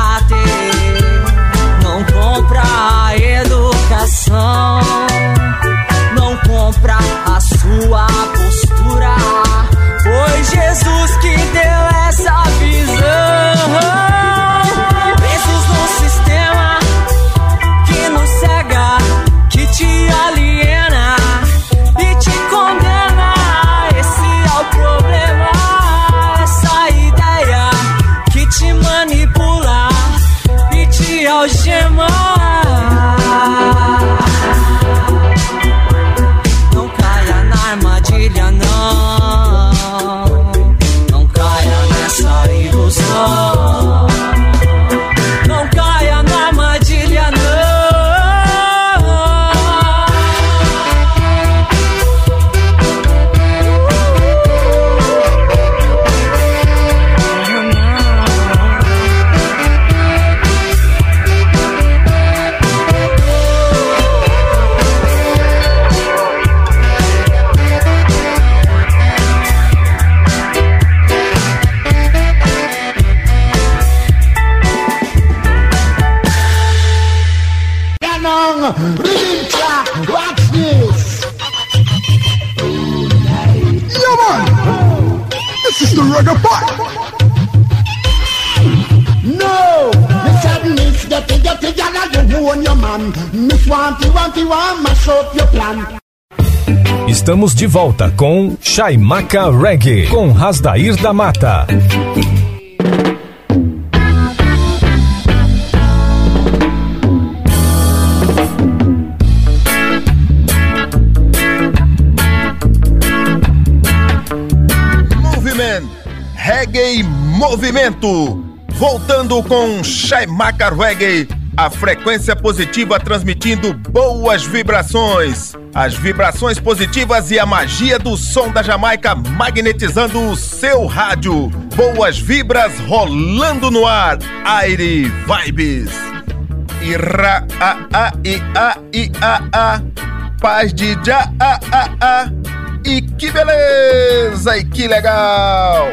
Estamos de volta com Chaimaca Reggae, com Rasdair da Mata. Movimento Reggae Movimento. Voltando com Chaimaca Reggae, a frequência positiva transmitindo boas vibrações. As vibrações positivas e a magia do som da Jamaica magnetizando o seu rádio. Boas vibras rolando no ar. Aire Vibes. Ira a a i a i a a. Paz de já a a a. E que beleza e que legal.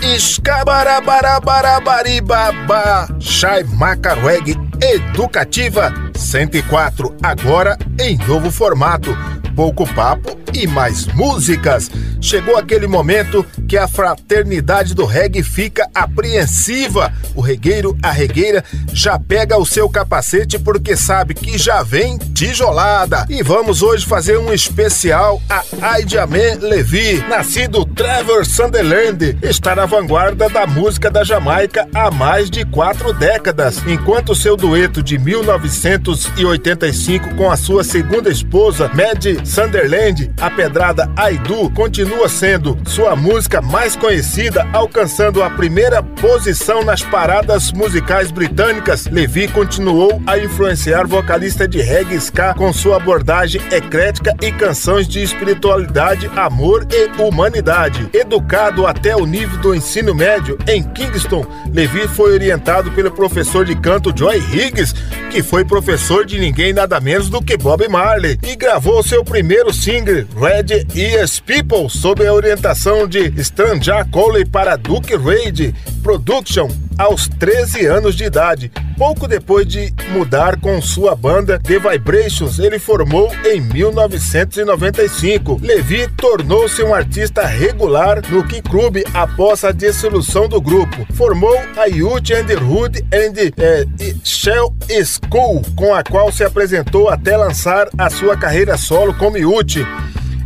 Escabarabarabarabaribaba. Chai Macarweg Educativa 104, agora em novo formato. Pouco papo e mais músicas. Chegou aquele momento que a fraternidade do reggae fica apreensiva. O regueiro, a regueira, já pega o seu capacete porque sabe que já vem tijolada. E vamos hoje fazer um especial a Aide Amen Levi, nascido Trevor Sunderland, está na vanguarda da música da Jamaica há mais de quatro décadas, enquanto seu dueto de 1985 com a sua segunda esposa, Maddie Sunderland, a pedrada Aidu, continua sendo sua música mais conhecida, alcançando a primeira posição nas paradas musicais britânicas. Levi continuou a influenciar vocalista de reggae ska com sua abordagem eclética e canções de espiritualidade, amor e humanidade. Educado até o nível do ensino médio em Kingston, Levi foi orientado pelo professor de canto Joy Higgs, que foi professor de ninguém nada menos do que Bob Marley, e gravou seu primeiro single, Red Ears People, sob a orientação de Stranja Coley para Duke Reid Production aos 13 anos de idade. Pouco depois de mudar com sua banda The Vibrations, ele formou em 1995. Levi tornou-se um artista regular no Key Club após a dissolução do grupo. Formou a Youth and Hood and eh, Shell School, com a qual se apresentou até lançar a sua carreira solo como Youth.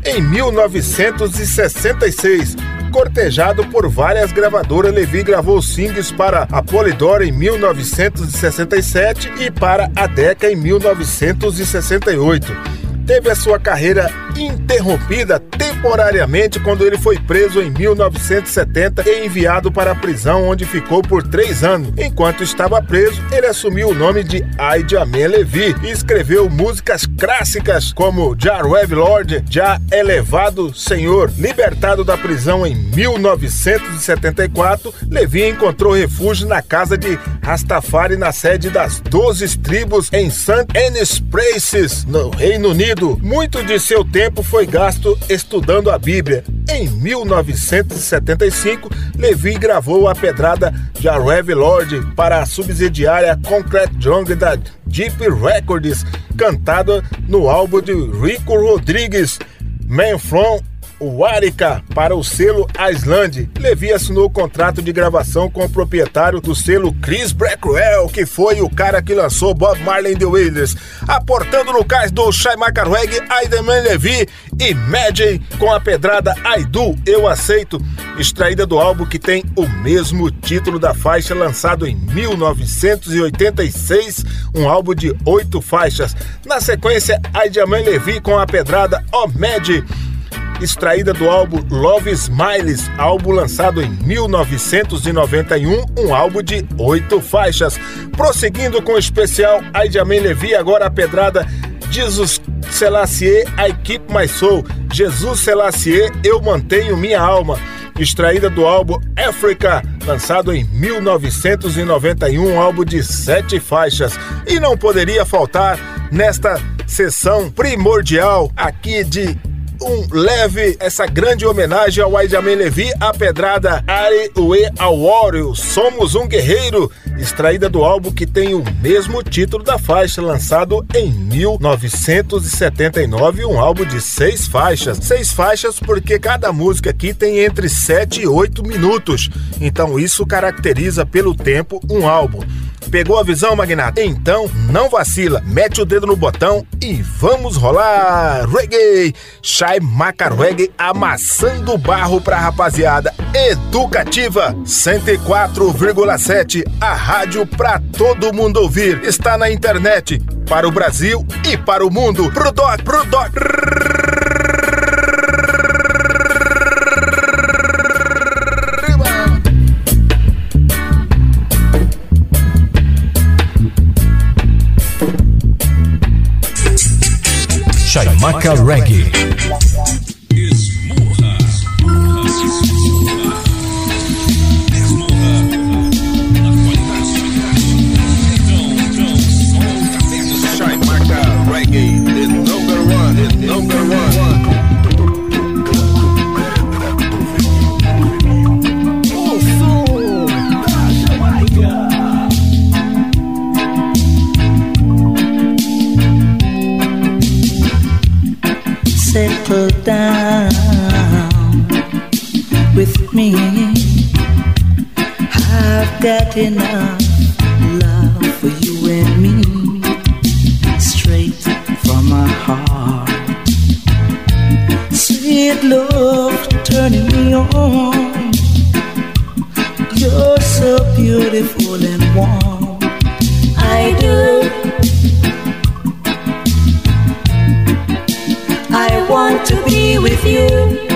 Em 1966, cortejado por várias gravadoras, Levi gravou singles para a Polydor em 1967 e para a Decca em 1968 teve a sua carreira interrompida temporariamente quando ele foi preso em 1970 e enviado para a prisão onde ficou por três anos. Enquanto estava preso, ele assumiu o nome de Aide Amen Levi e escreveu músicas clássicas como Já Rev Lord, Já Elevado Senhor. Libertado da prisão em 1974, Levi encontrou refúgio na casa de Rastafari na sede das Doze Tribos em St. Anne's Places, no Reino Unido. Muito de seu tempo foi gasto estudando a Bíblia. Em 1975, Levi gravou a pedrada Jarev Lord para a subsidiária Concrete Jungle da Deep Records, cantada no álbum de Rico Rodrigues, Man From o Arika para o selo Island. Levi assinou o contrato de gravação com o proprietário do selo Chris Blackwell, que foi o cara que lançou Bob Marley and the Wailers, aportando no cais do Shai Macarweg, Aideman Levi e Magic com a pedrada I Do, Eu Aceito, extraída do álbum que tem o mesmo título da faixa lançado em 1986, um álbum de oito faixas. Na sequência, Aideman Levi com a pedrada Oh Magic extraída do álbum Love Smiles, álbum lançado em 1991, um álbum de oito faixas. Prosseguindo com o especial Aidiamen Levi, agora a pedrada Jesus Selassie, I Keep My Soul. Jesus Selassie, Eu Mantenho Minha Alma. Extraída do álbum Africa, lançado em 1991, um álbum de sete faixas. E não poderia faltar nesta sessão primordial aqui de um leve essa grande homenagem ao Aidamen Levi, a pedrada Are Ue Awario, Somos um Guerreiro, extraída do álbum que tem o mesmo título da faixa, lançado em 1979, um álbum de seis faixas. Seis faixas porque cada música aqui tem entre 7 e 8 minutos, então isso caracteriza pelo tempo um álbum. Pegou a visão, magnata? Então não vacila, mete o dedo no botão e vamos rolar! Reggae! Chai Maca Reggae amassando barro pra rapaziada. Educativa 104,7, a rádio pra todo mundo ouvir. Está na internet, para o Brasil e para o mundo. Pro Doc, pro Doc. Maca Reggae. I do. I want to be with you.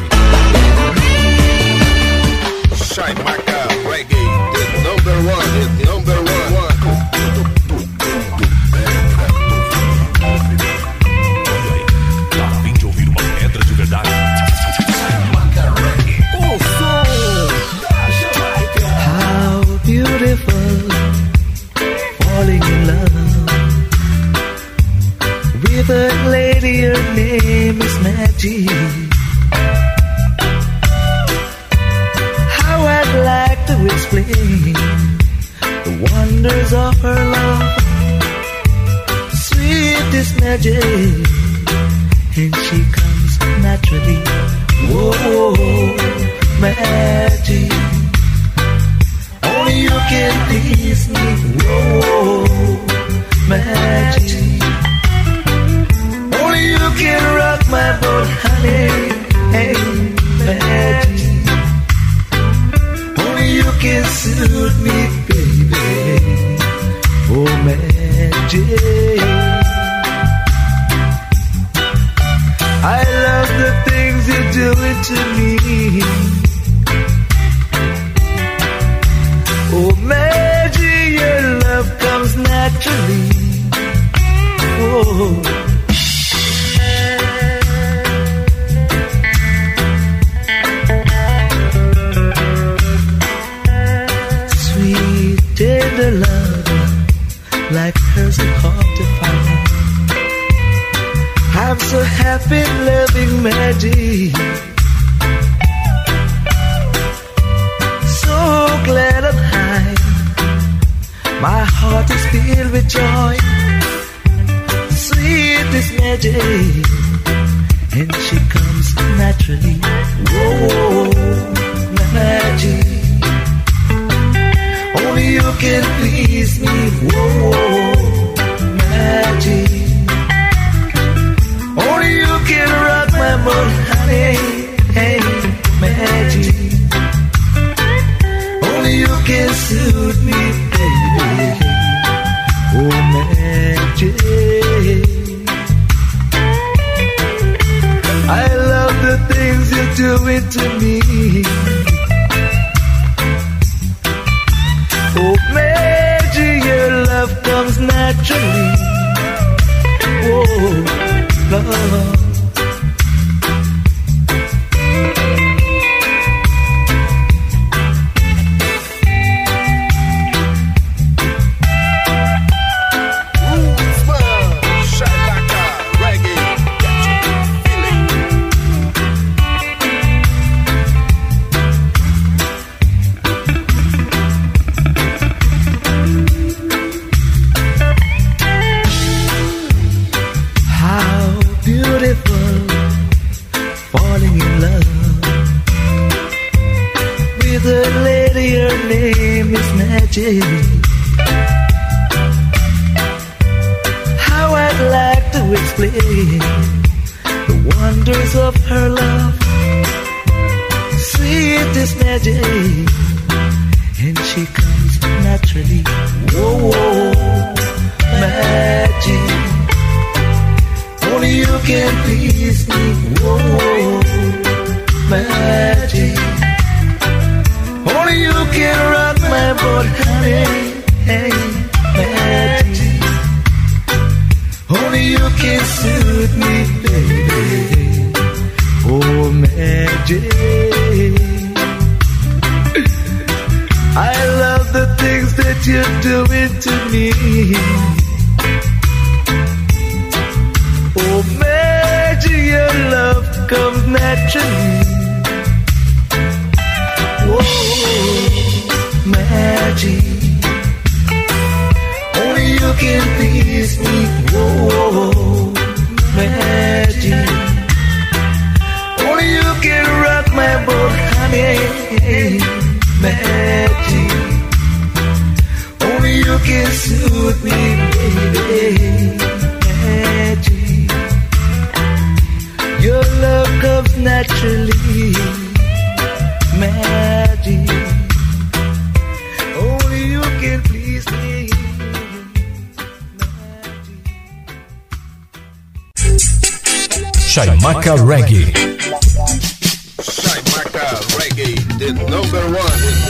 please magic. Only you can rock my magic. Only you can suit me, baby. Oh, magic. I love the things that you're doing to me. comes naturally. Whoa, magic. Only you can please me. Whoa, magic. Only you can rock my boat, honey. Magic. Only you can soothe me, baby. Shaimaka Reggae. Shaimaka Reggae, the number one.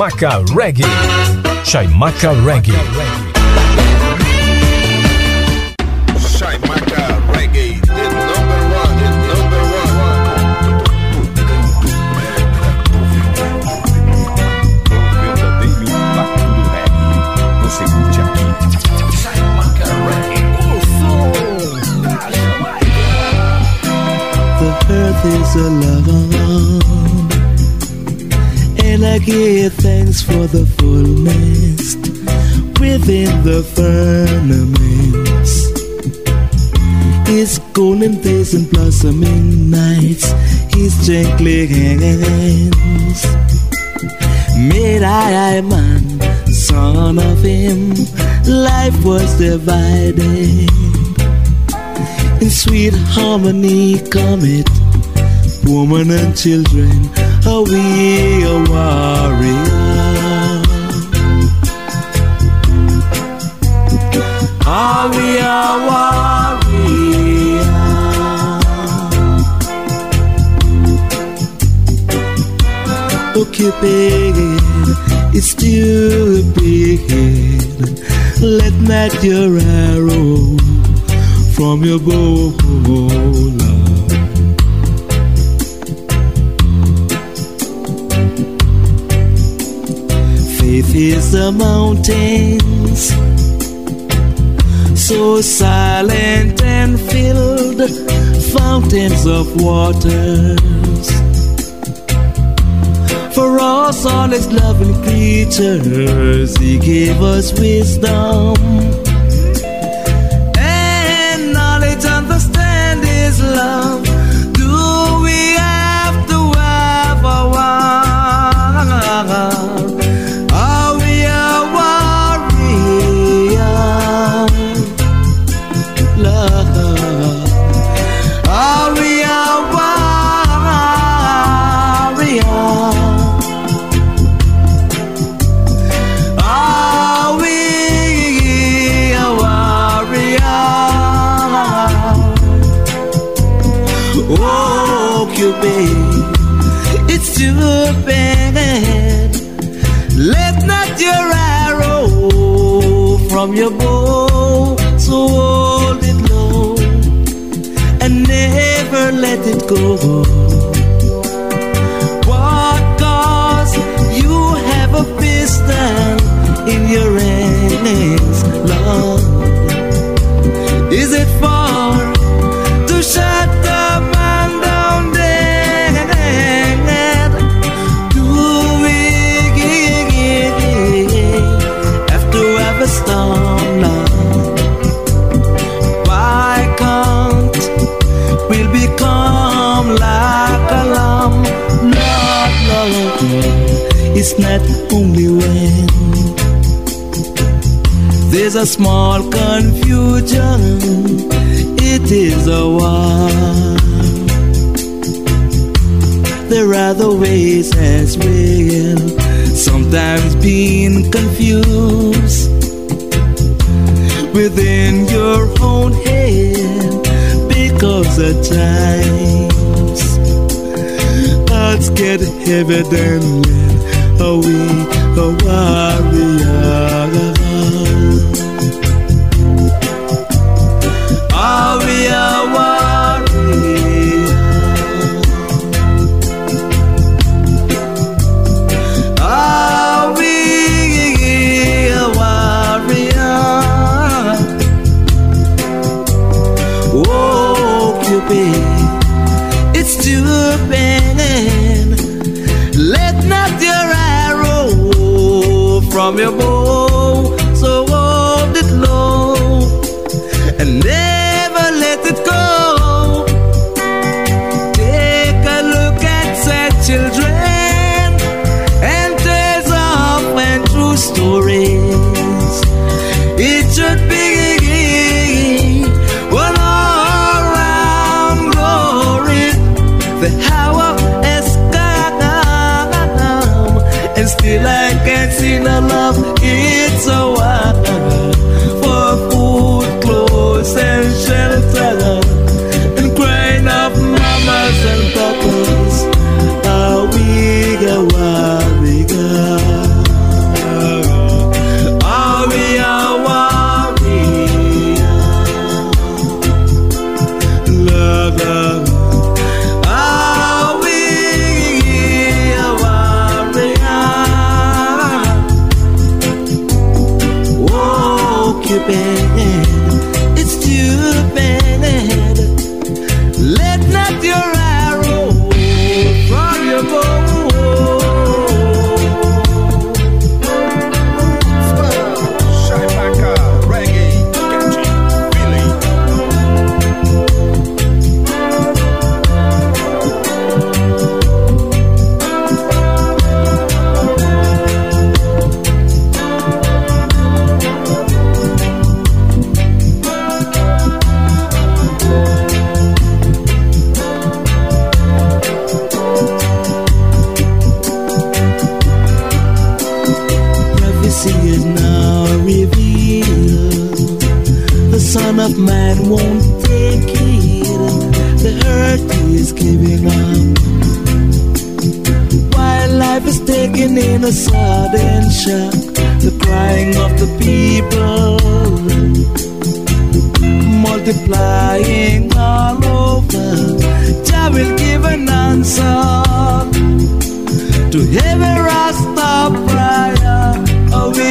Chaimaca Reggae. Chaimaca Reggae. Chaimaca Reggae, the number one, the number one. impacto do reggae. Você curte aqui. Chaimaca Reggae. o som. The earth is a lover and I give for the fullness within the firmaments. His golden days and blossoming nights, his gently hands. Made I, I man, son of him, life was divided. In sweet harmony come it, woman and children, are we a worry? let not your arrow from your bow, Lord. Faith is the mountains, so silent and filled, fountains of waters for us, all his loving creatures, he gave us wisdom. evidently. A sudden shock, the crying of the people multiplying all over. Jah will give an answer to every Rasta prayer. Oh, we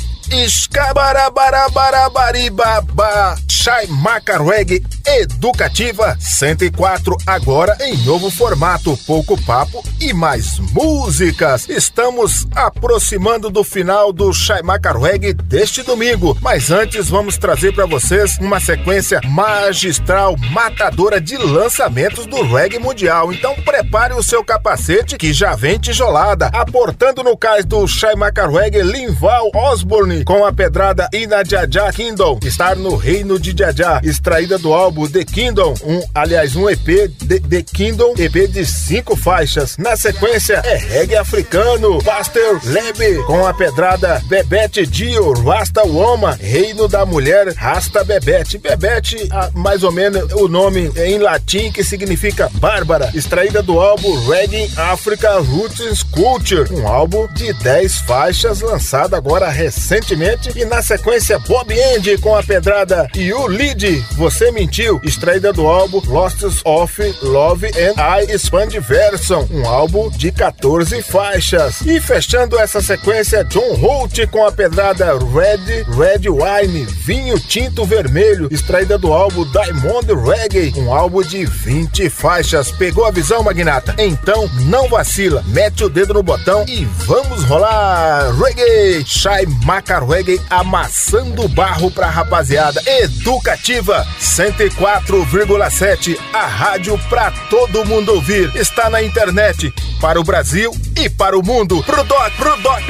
Escabarabarabarabaribaba. Chaimaca Reggae Educativa 104, agora em novo formato, pouco papo e mais músicas. Estamos aproximando do final do Chaimaca Reggae deste domingo, mas antes vamos trazer para vocês uma sequência magistral, matadora de lançamentos do reggae mundial. Então prepare o seu capacete que já vem tijolada, aportando no cais do Chaimaca Reggae Linval Osborne com a pedrada Ina Jaja Kingdom, estar no reino de Jaja, extraída do álbum The Kingdom, um, aliás, um EP de The Kingdom, EP de cinco faixas. Na sequência é reggae africano, Pastor Lebe, com a pedrada Bebete Dio, Rasta Woman, reino da mulher, Rasta Bebete. Bebete, mais ou menos o nome em latim que significa Bárbara, extraída do álbum Reggae Africa Roots Culture, um álbum de 10 faixas lançado agora recentemente e na sequência Bob Andy com a pedrada You Lead, Você Mentiu, extraída do álbum Lost of Love and I Expand Version, um álbum de 14 faixas. E fechando essa sequência, John Holt com a pedrada Red Red Wine, Vinho Tinto Vermelho, extraída do álbum Diamond Reggae, um álbum de 20 faixas. Pegou a visão, Magnata? Então não vacila, mete o dedo no botão e vamos rolar reggae! Shai Maca Reggae amassando barro pra rapaziada. Educativa 104,7, a rádio pra todo mundo ouvir. Está na internet para o Brasil e para o mundo. Pro doc, pro doc.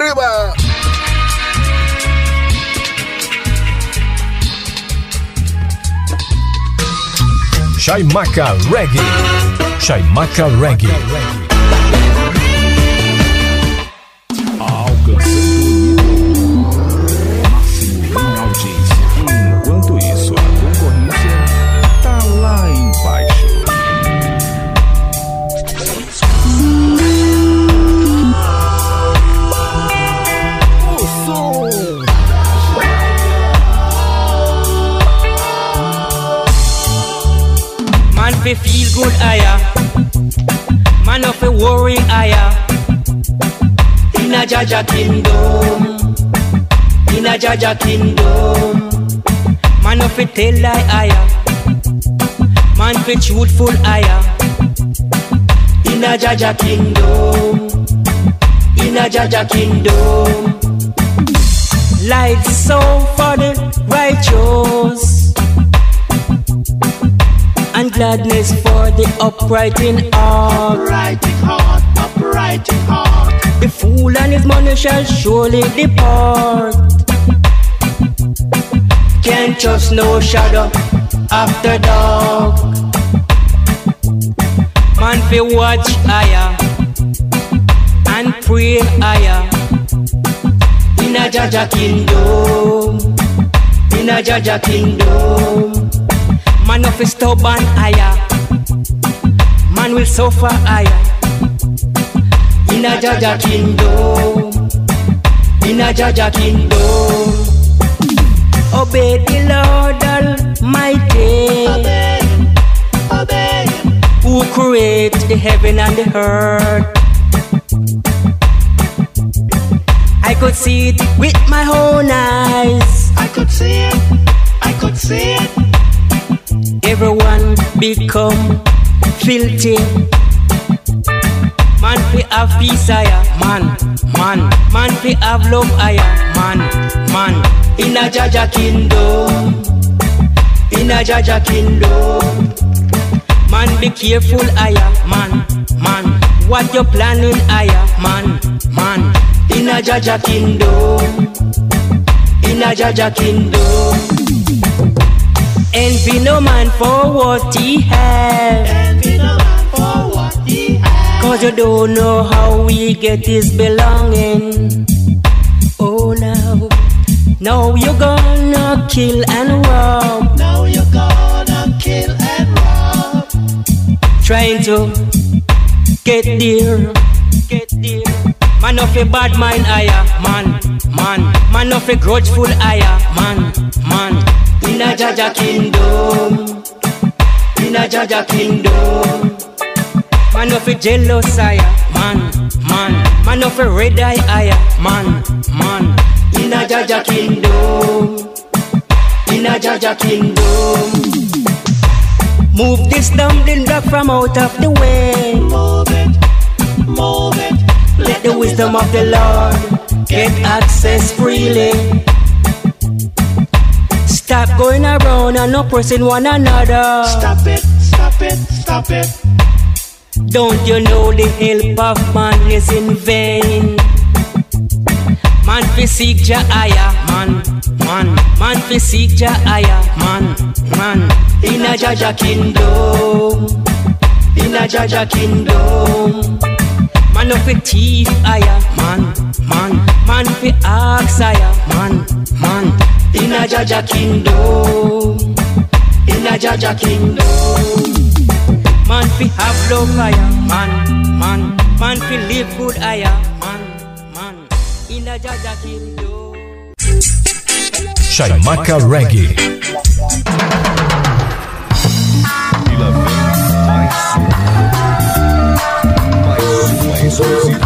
Riba. Chaimaca Reggae. Chaimaca Reggae. A Jaja kingdom. In a Jaja kingdom. Man of a tell lie higher. Man fi truthful higher. In a Jaja kingdom. In a Jaja kingdom. Light so for the righteous and gladness for the upright in heart. Upright in heart, upright in heart. The fool and his money shall surely depart. Can't trust no shadow after dark. Man fi watch higher and pray higher. In a Jaja kingdom, in a Jaja kingdom. Man of stubborn higher, man will suffer higher. In a Jaja kingdom, in a Jaja kingdom. Obey the Lord Almighty. Obey, obey. Who created the heaven and the earth. I could see it with my own eyes. I could see it. I could see it. Everyone become filthy. Man have peace higher, man, man, man we have love higher, man, man. In a Jaja kingdom, in a Jaja kingdom. Man be careful higher, man, man. What you planning higher, man, man. In a Jaja kingdom, in a Jaja kingdom. Envy no man for what he has. Cause you don't know how we get his belonging. Oh now, Now you're gonna kill and rob. Now you're gonna kill and rob. Trying to get there. Get there. Man of a bad mind, higher, man, man. Man of a grudgeful, higher, man, man. In a Jaja kingdom, in a Jaja kingdom. Man of a jealous, higher, man, man. Man of a red eye, higher, man, man. In a Jaja kingdom, in a Jaja kingdom. Move this dumpling block from out of the way. Move it, move it. Let the wisdom of the Lord get access freely. Stop going around and oppressing one another. Stop it, stop it, stop it. Don't you know the help of man is in vain? Man fi seek Jah higher, man, man. Man fi seek Jah higher, man, man. In a Jaja kingdom, in a Jaja kingdom. Man of a thief higher, man, man. Man fi ask higher, man, man. In a Jaja kingdom, in a Jaja kingdom. Man fi have love higher, man, man. Man fi live good higher, man, man. In a Jaja kingdom. Chaimaca Reggae. exclusiva. E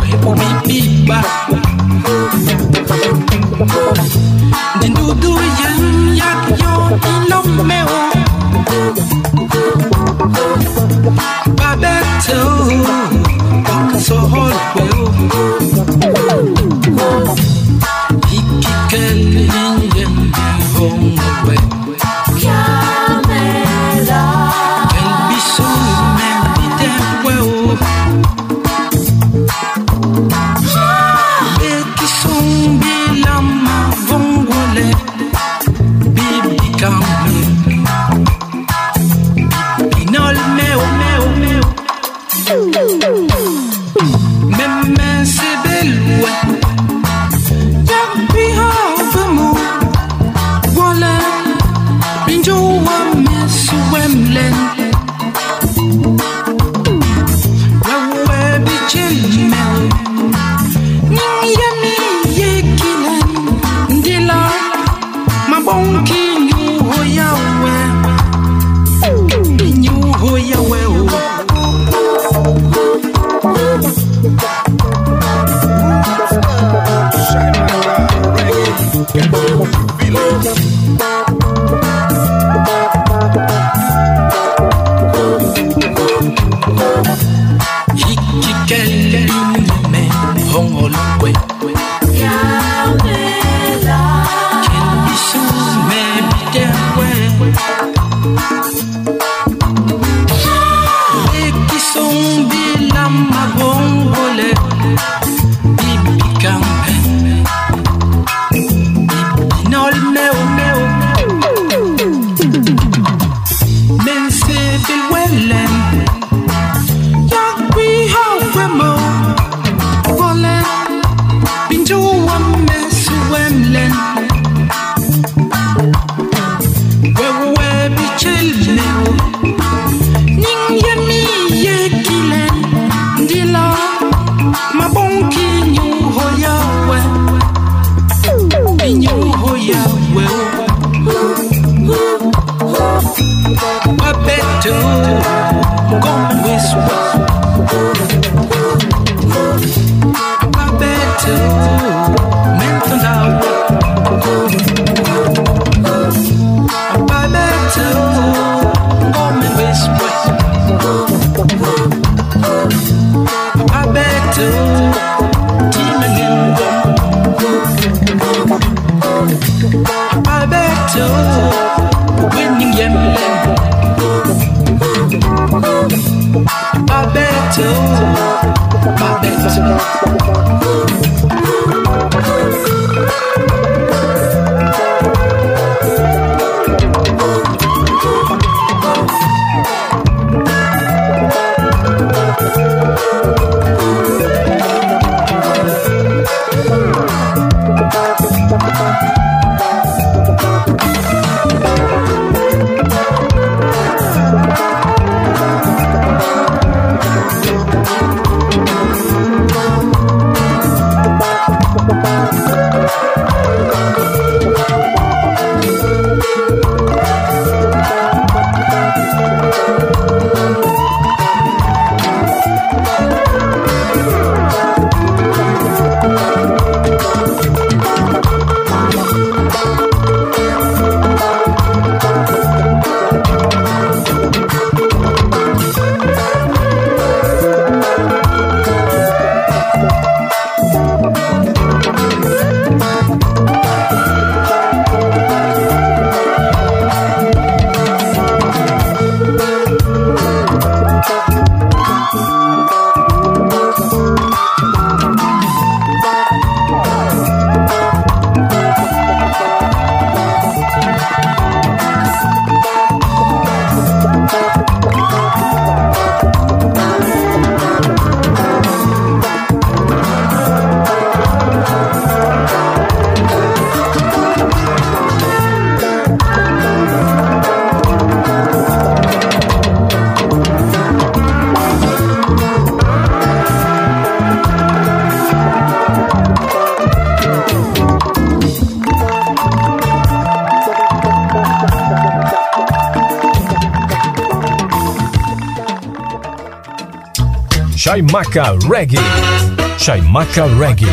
umibiba Dindudu yang yak yon Chaimaca Reggae. Chaimaca Reggae.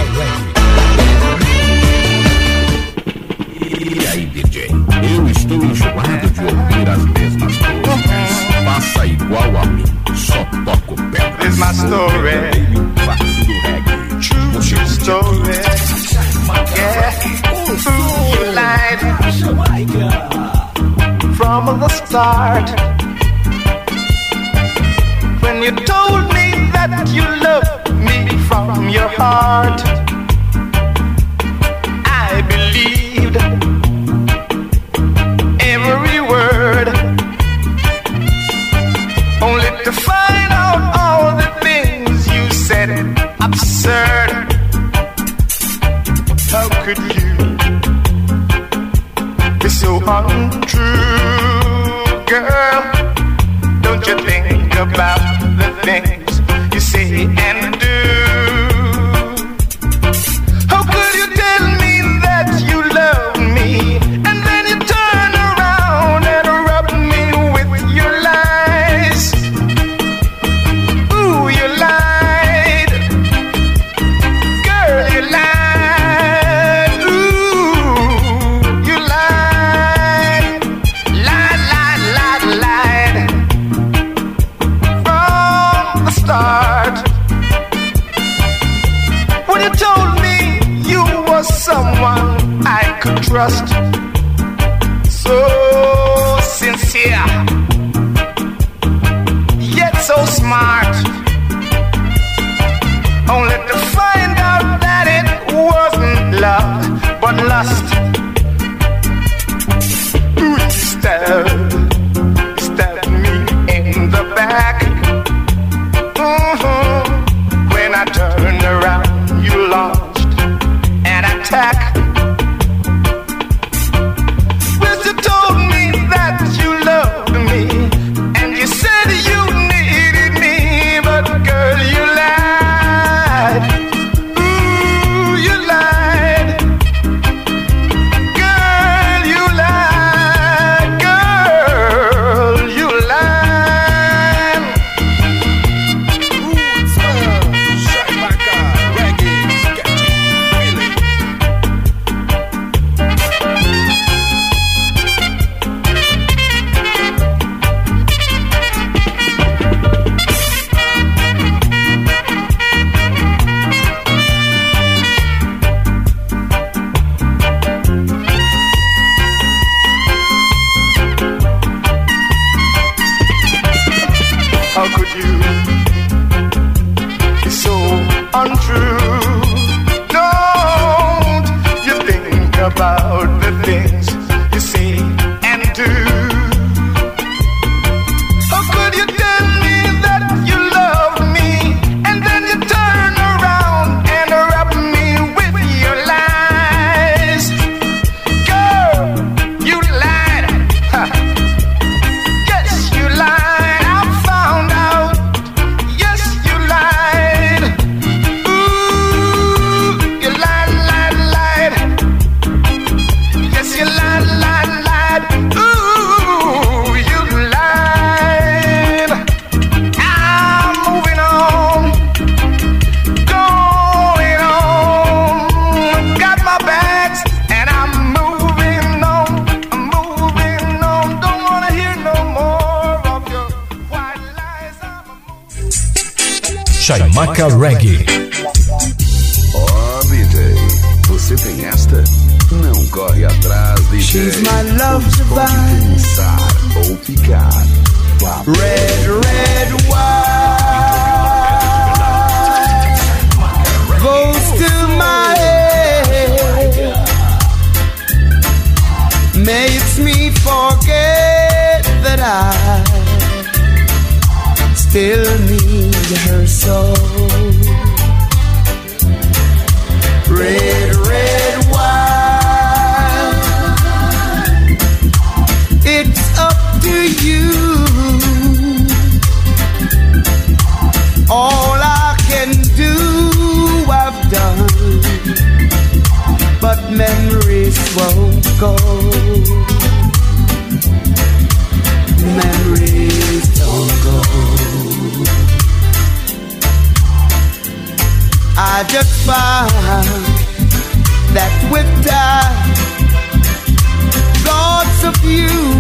E aí, DJ? Eu estou enjoado de ouvir as mesmas coisas. Faça igual a mim, só toco pedra. Is my story. True, true story. Yeah. Ooh, you lied from the start. When you told me that you loved me from your heart, I believed every word. Only to find out all the things you said absurd. How could you be so untrue,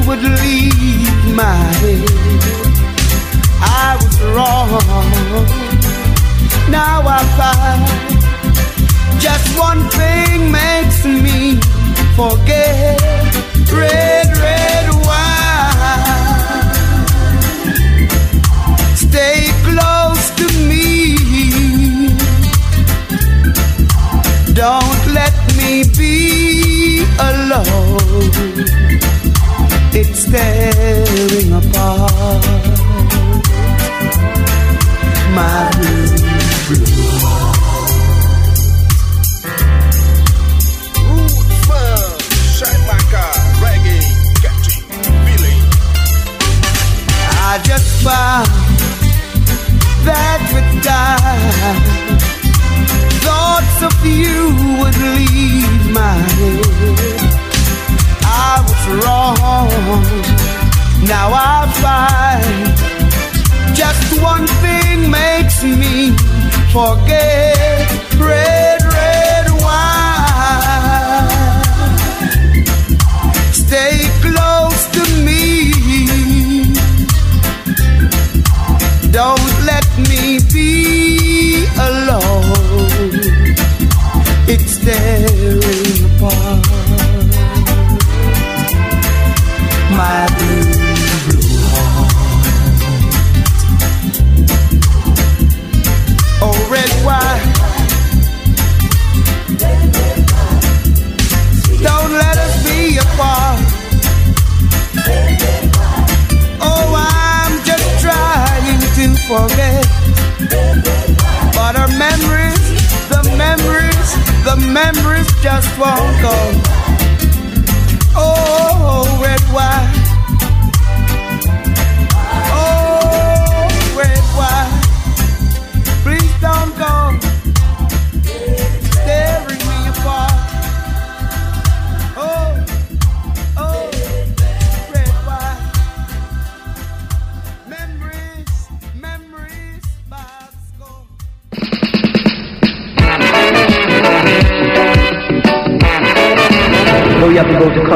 would leave my head. I was wrong. Now I find just one thing makes me forget red, red wine. Stay close to me. Don't let me be alone it's tearing apart my blue. I just found that with time thoughts of you would leave my head. I was wrong. Now I find just one thing makes me forget red, red wine. Stay close to me. Don't let me be alone. It's there my blue, blue horn. Oh, red wine. Don't let us be apart. Oh, I'm just trying to forget. But our memories, the memories, the memories just won't go. Oh, red wine.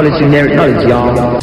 You have to go to college to inherit knowledge, y'all.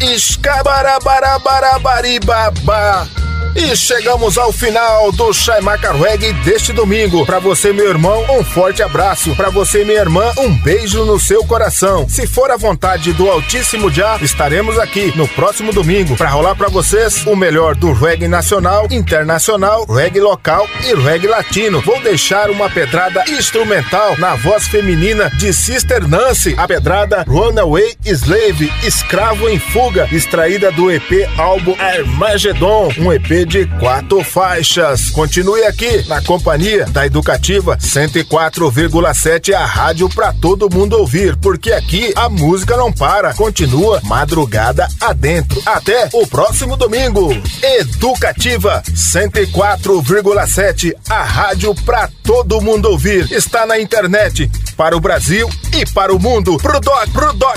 Escabarabarabarabaribabá. E chegamos ao final do Shaimaka Reggae deste domingo. Pra você, meu irmão, um forte abraço. Pra você, minha irmã, um beijo no seu coração. Se for a vontade do Altíssimo Já, estaremos aqui no próximo domingo pra rolar pra vocês o melhor do reggae nacional, internacional, reggae local e reggae latino. Vou deixar uma pedrada instrumental na voz feminina de Sister Nancy, a pedrada Runaway Slave, Escravo em Fuga, extraída do EP álbum Armageddon, um EP de quatro faixas. Continue aqui na companhia da Educativa 104,7, a rádio pra todo mundo ouvir, porque aqui a música não para, continua madrugada adentro. Até o próximo domingo. Educativa 104,7, a rádio pra todo mundo ouvir. Está na internet para o Brasil e para o mundo. Pro doc, pro doc.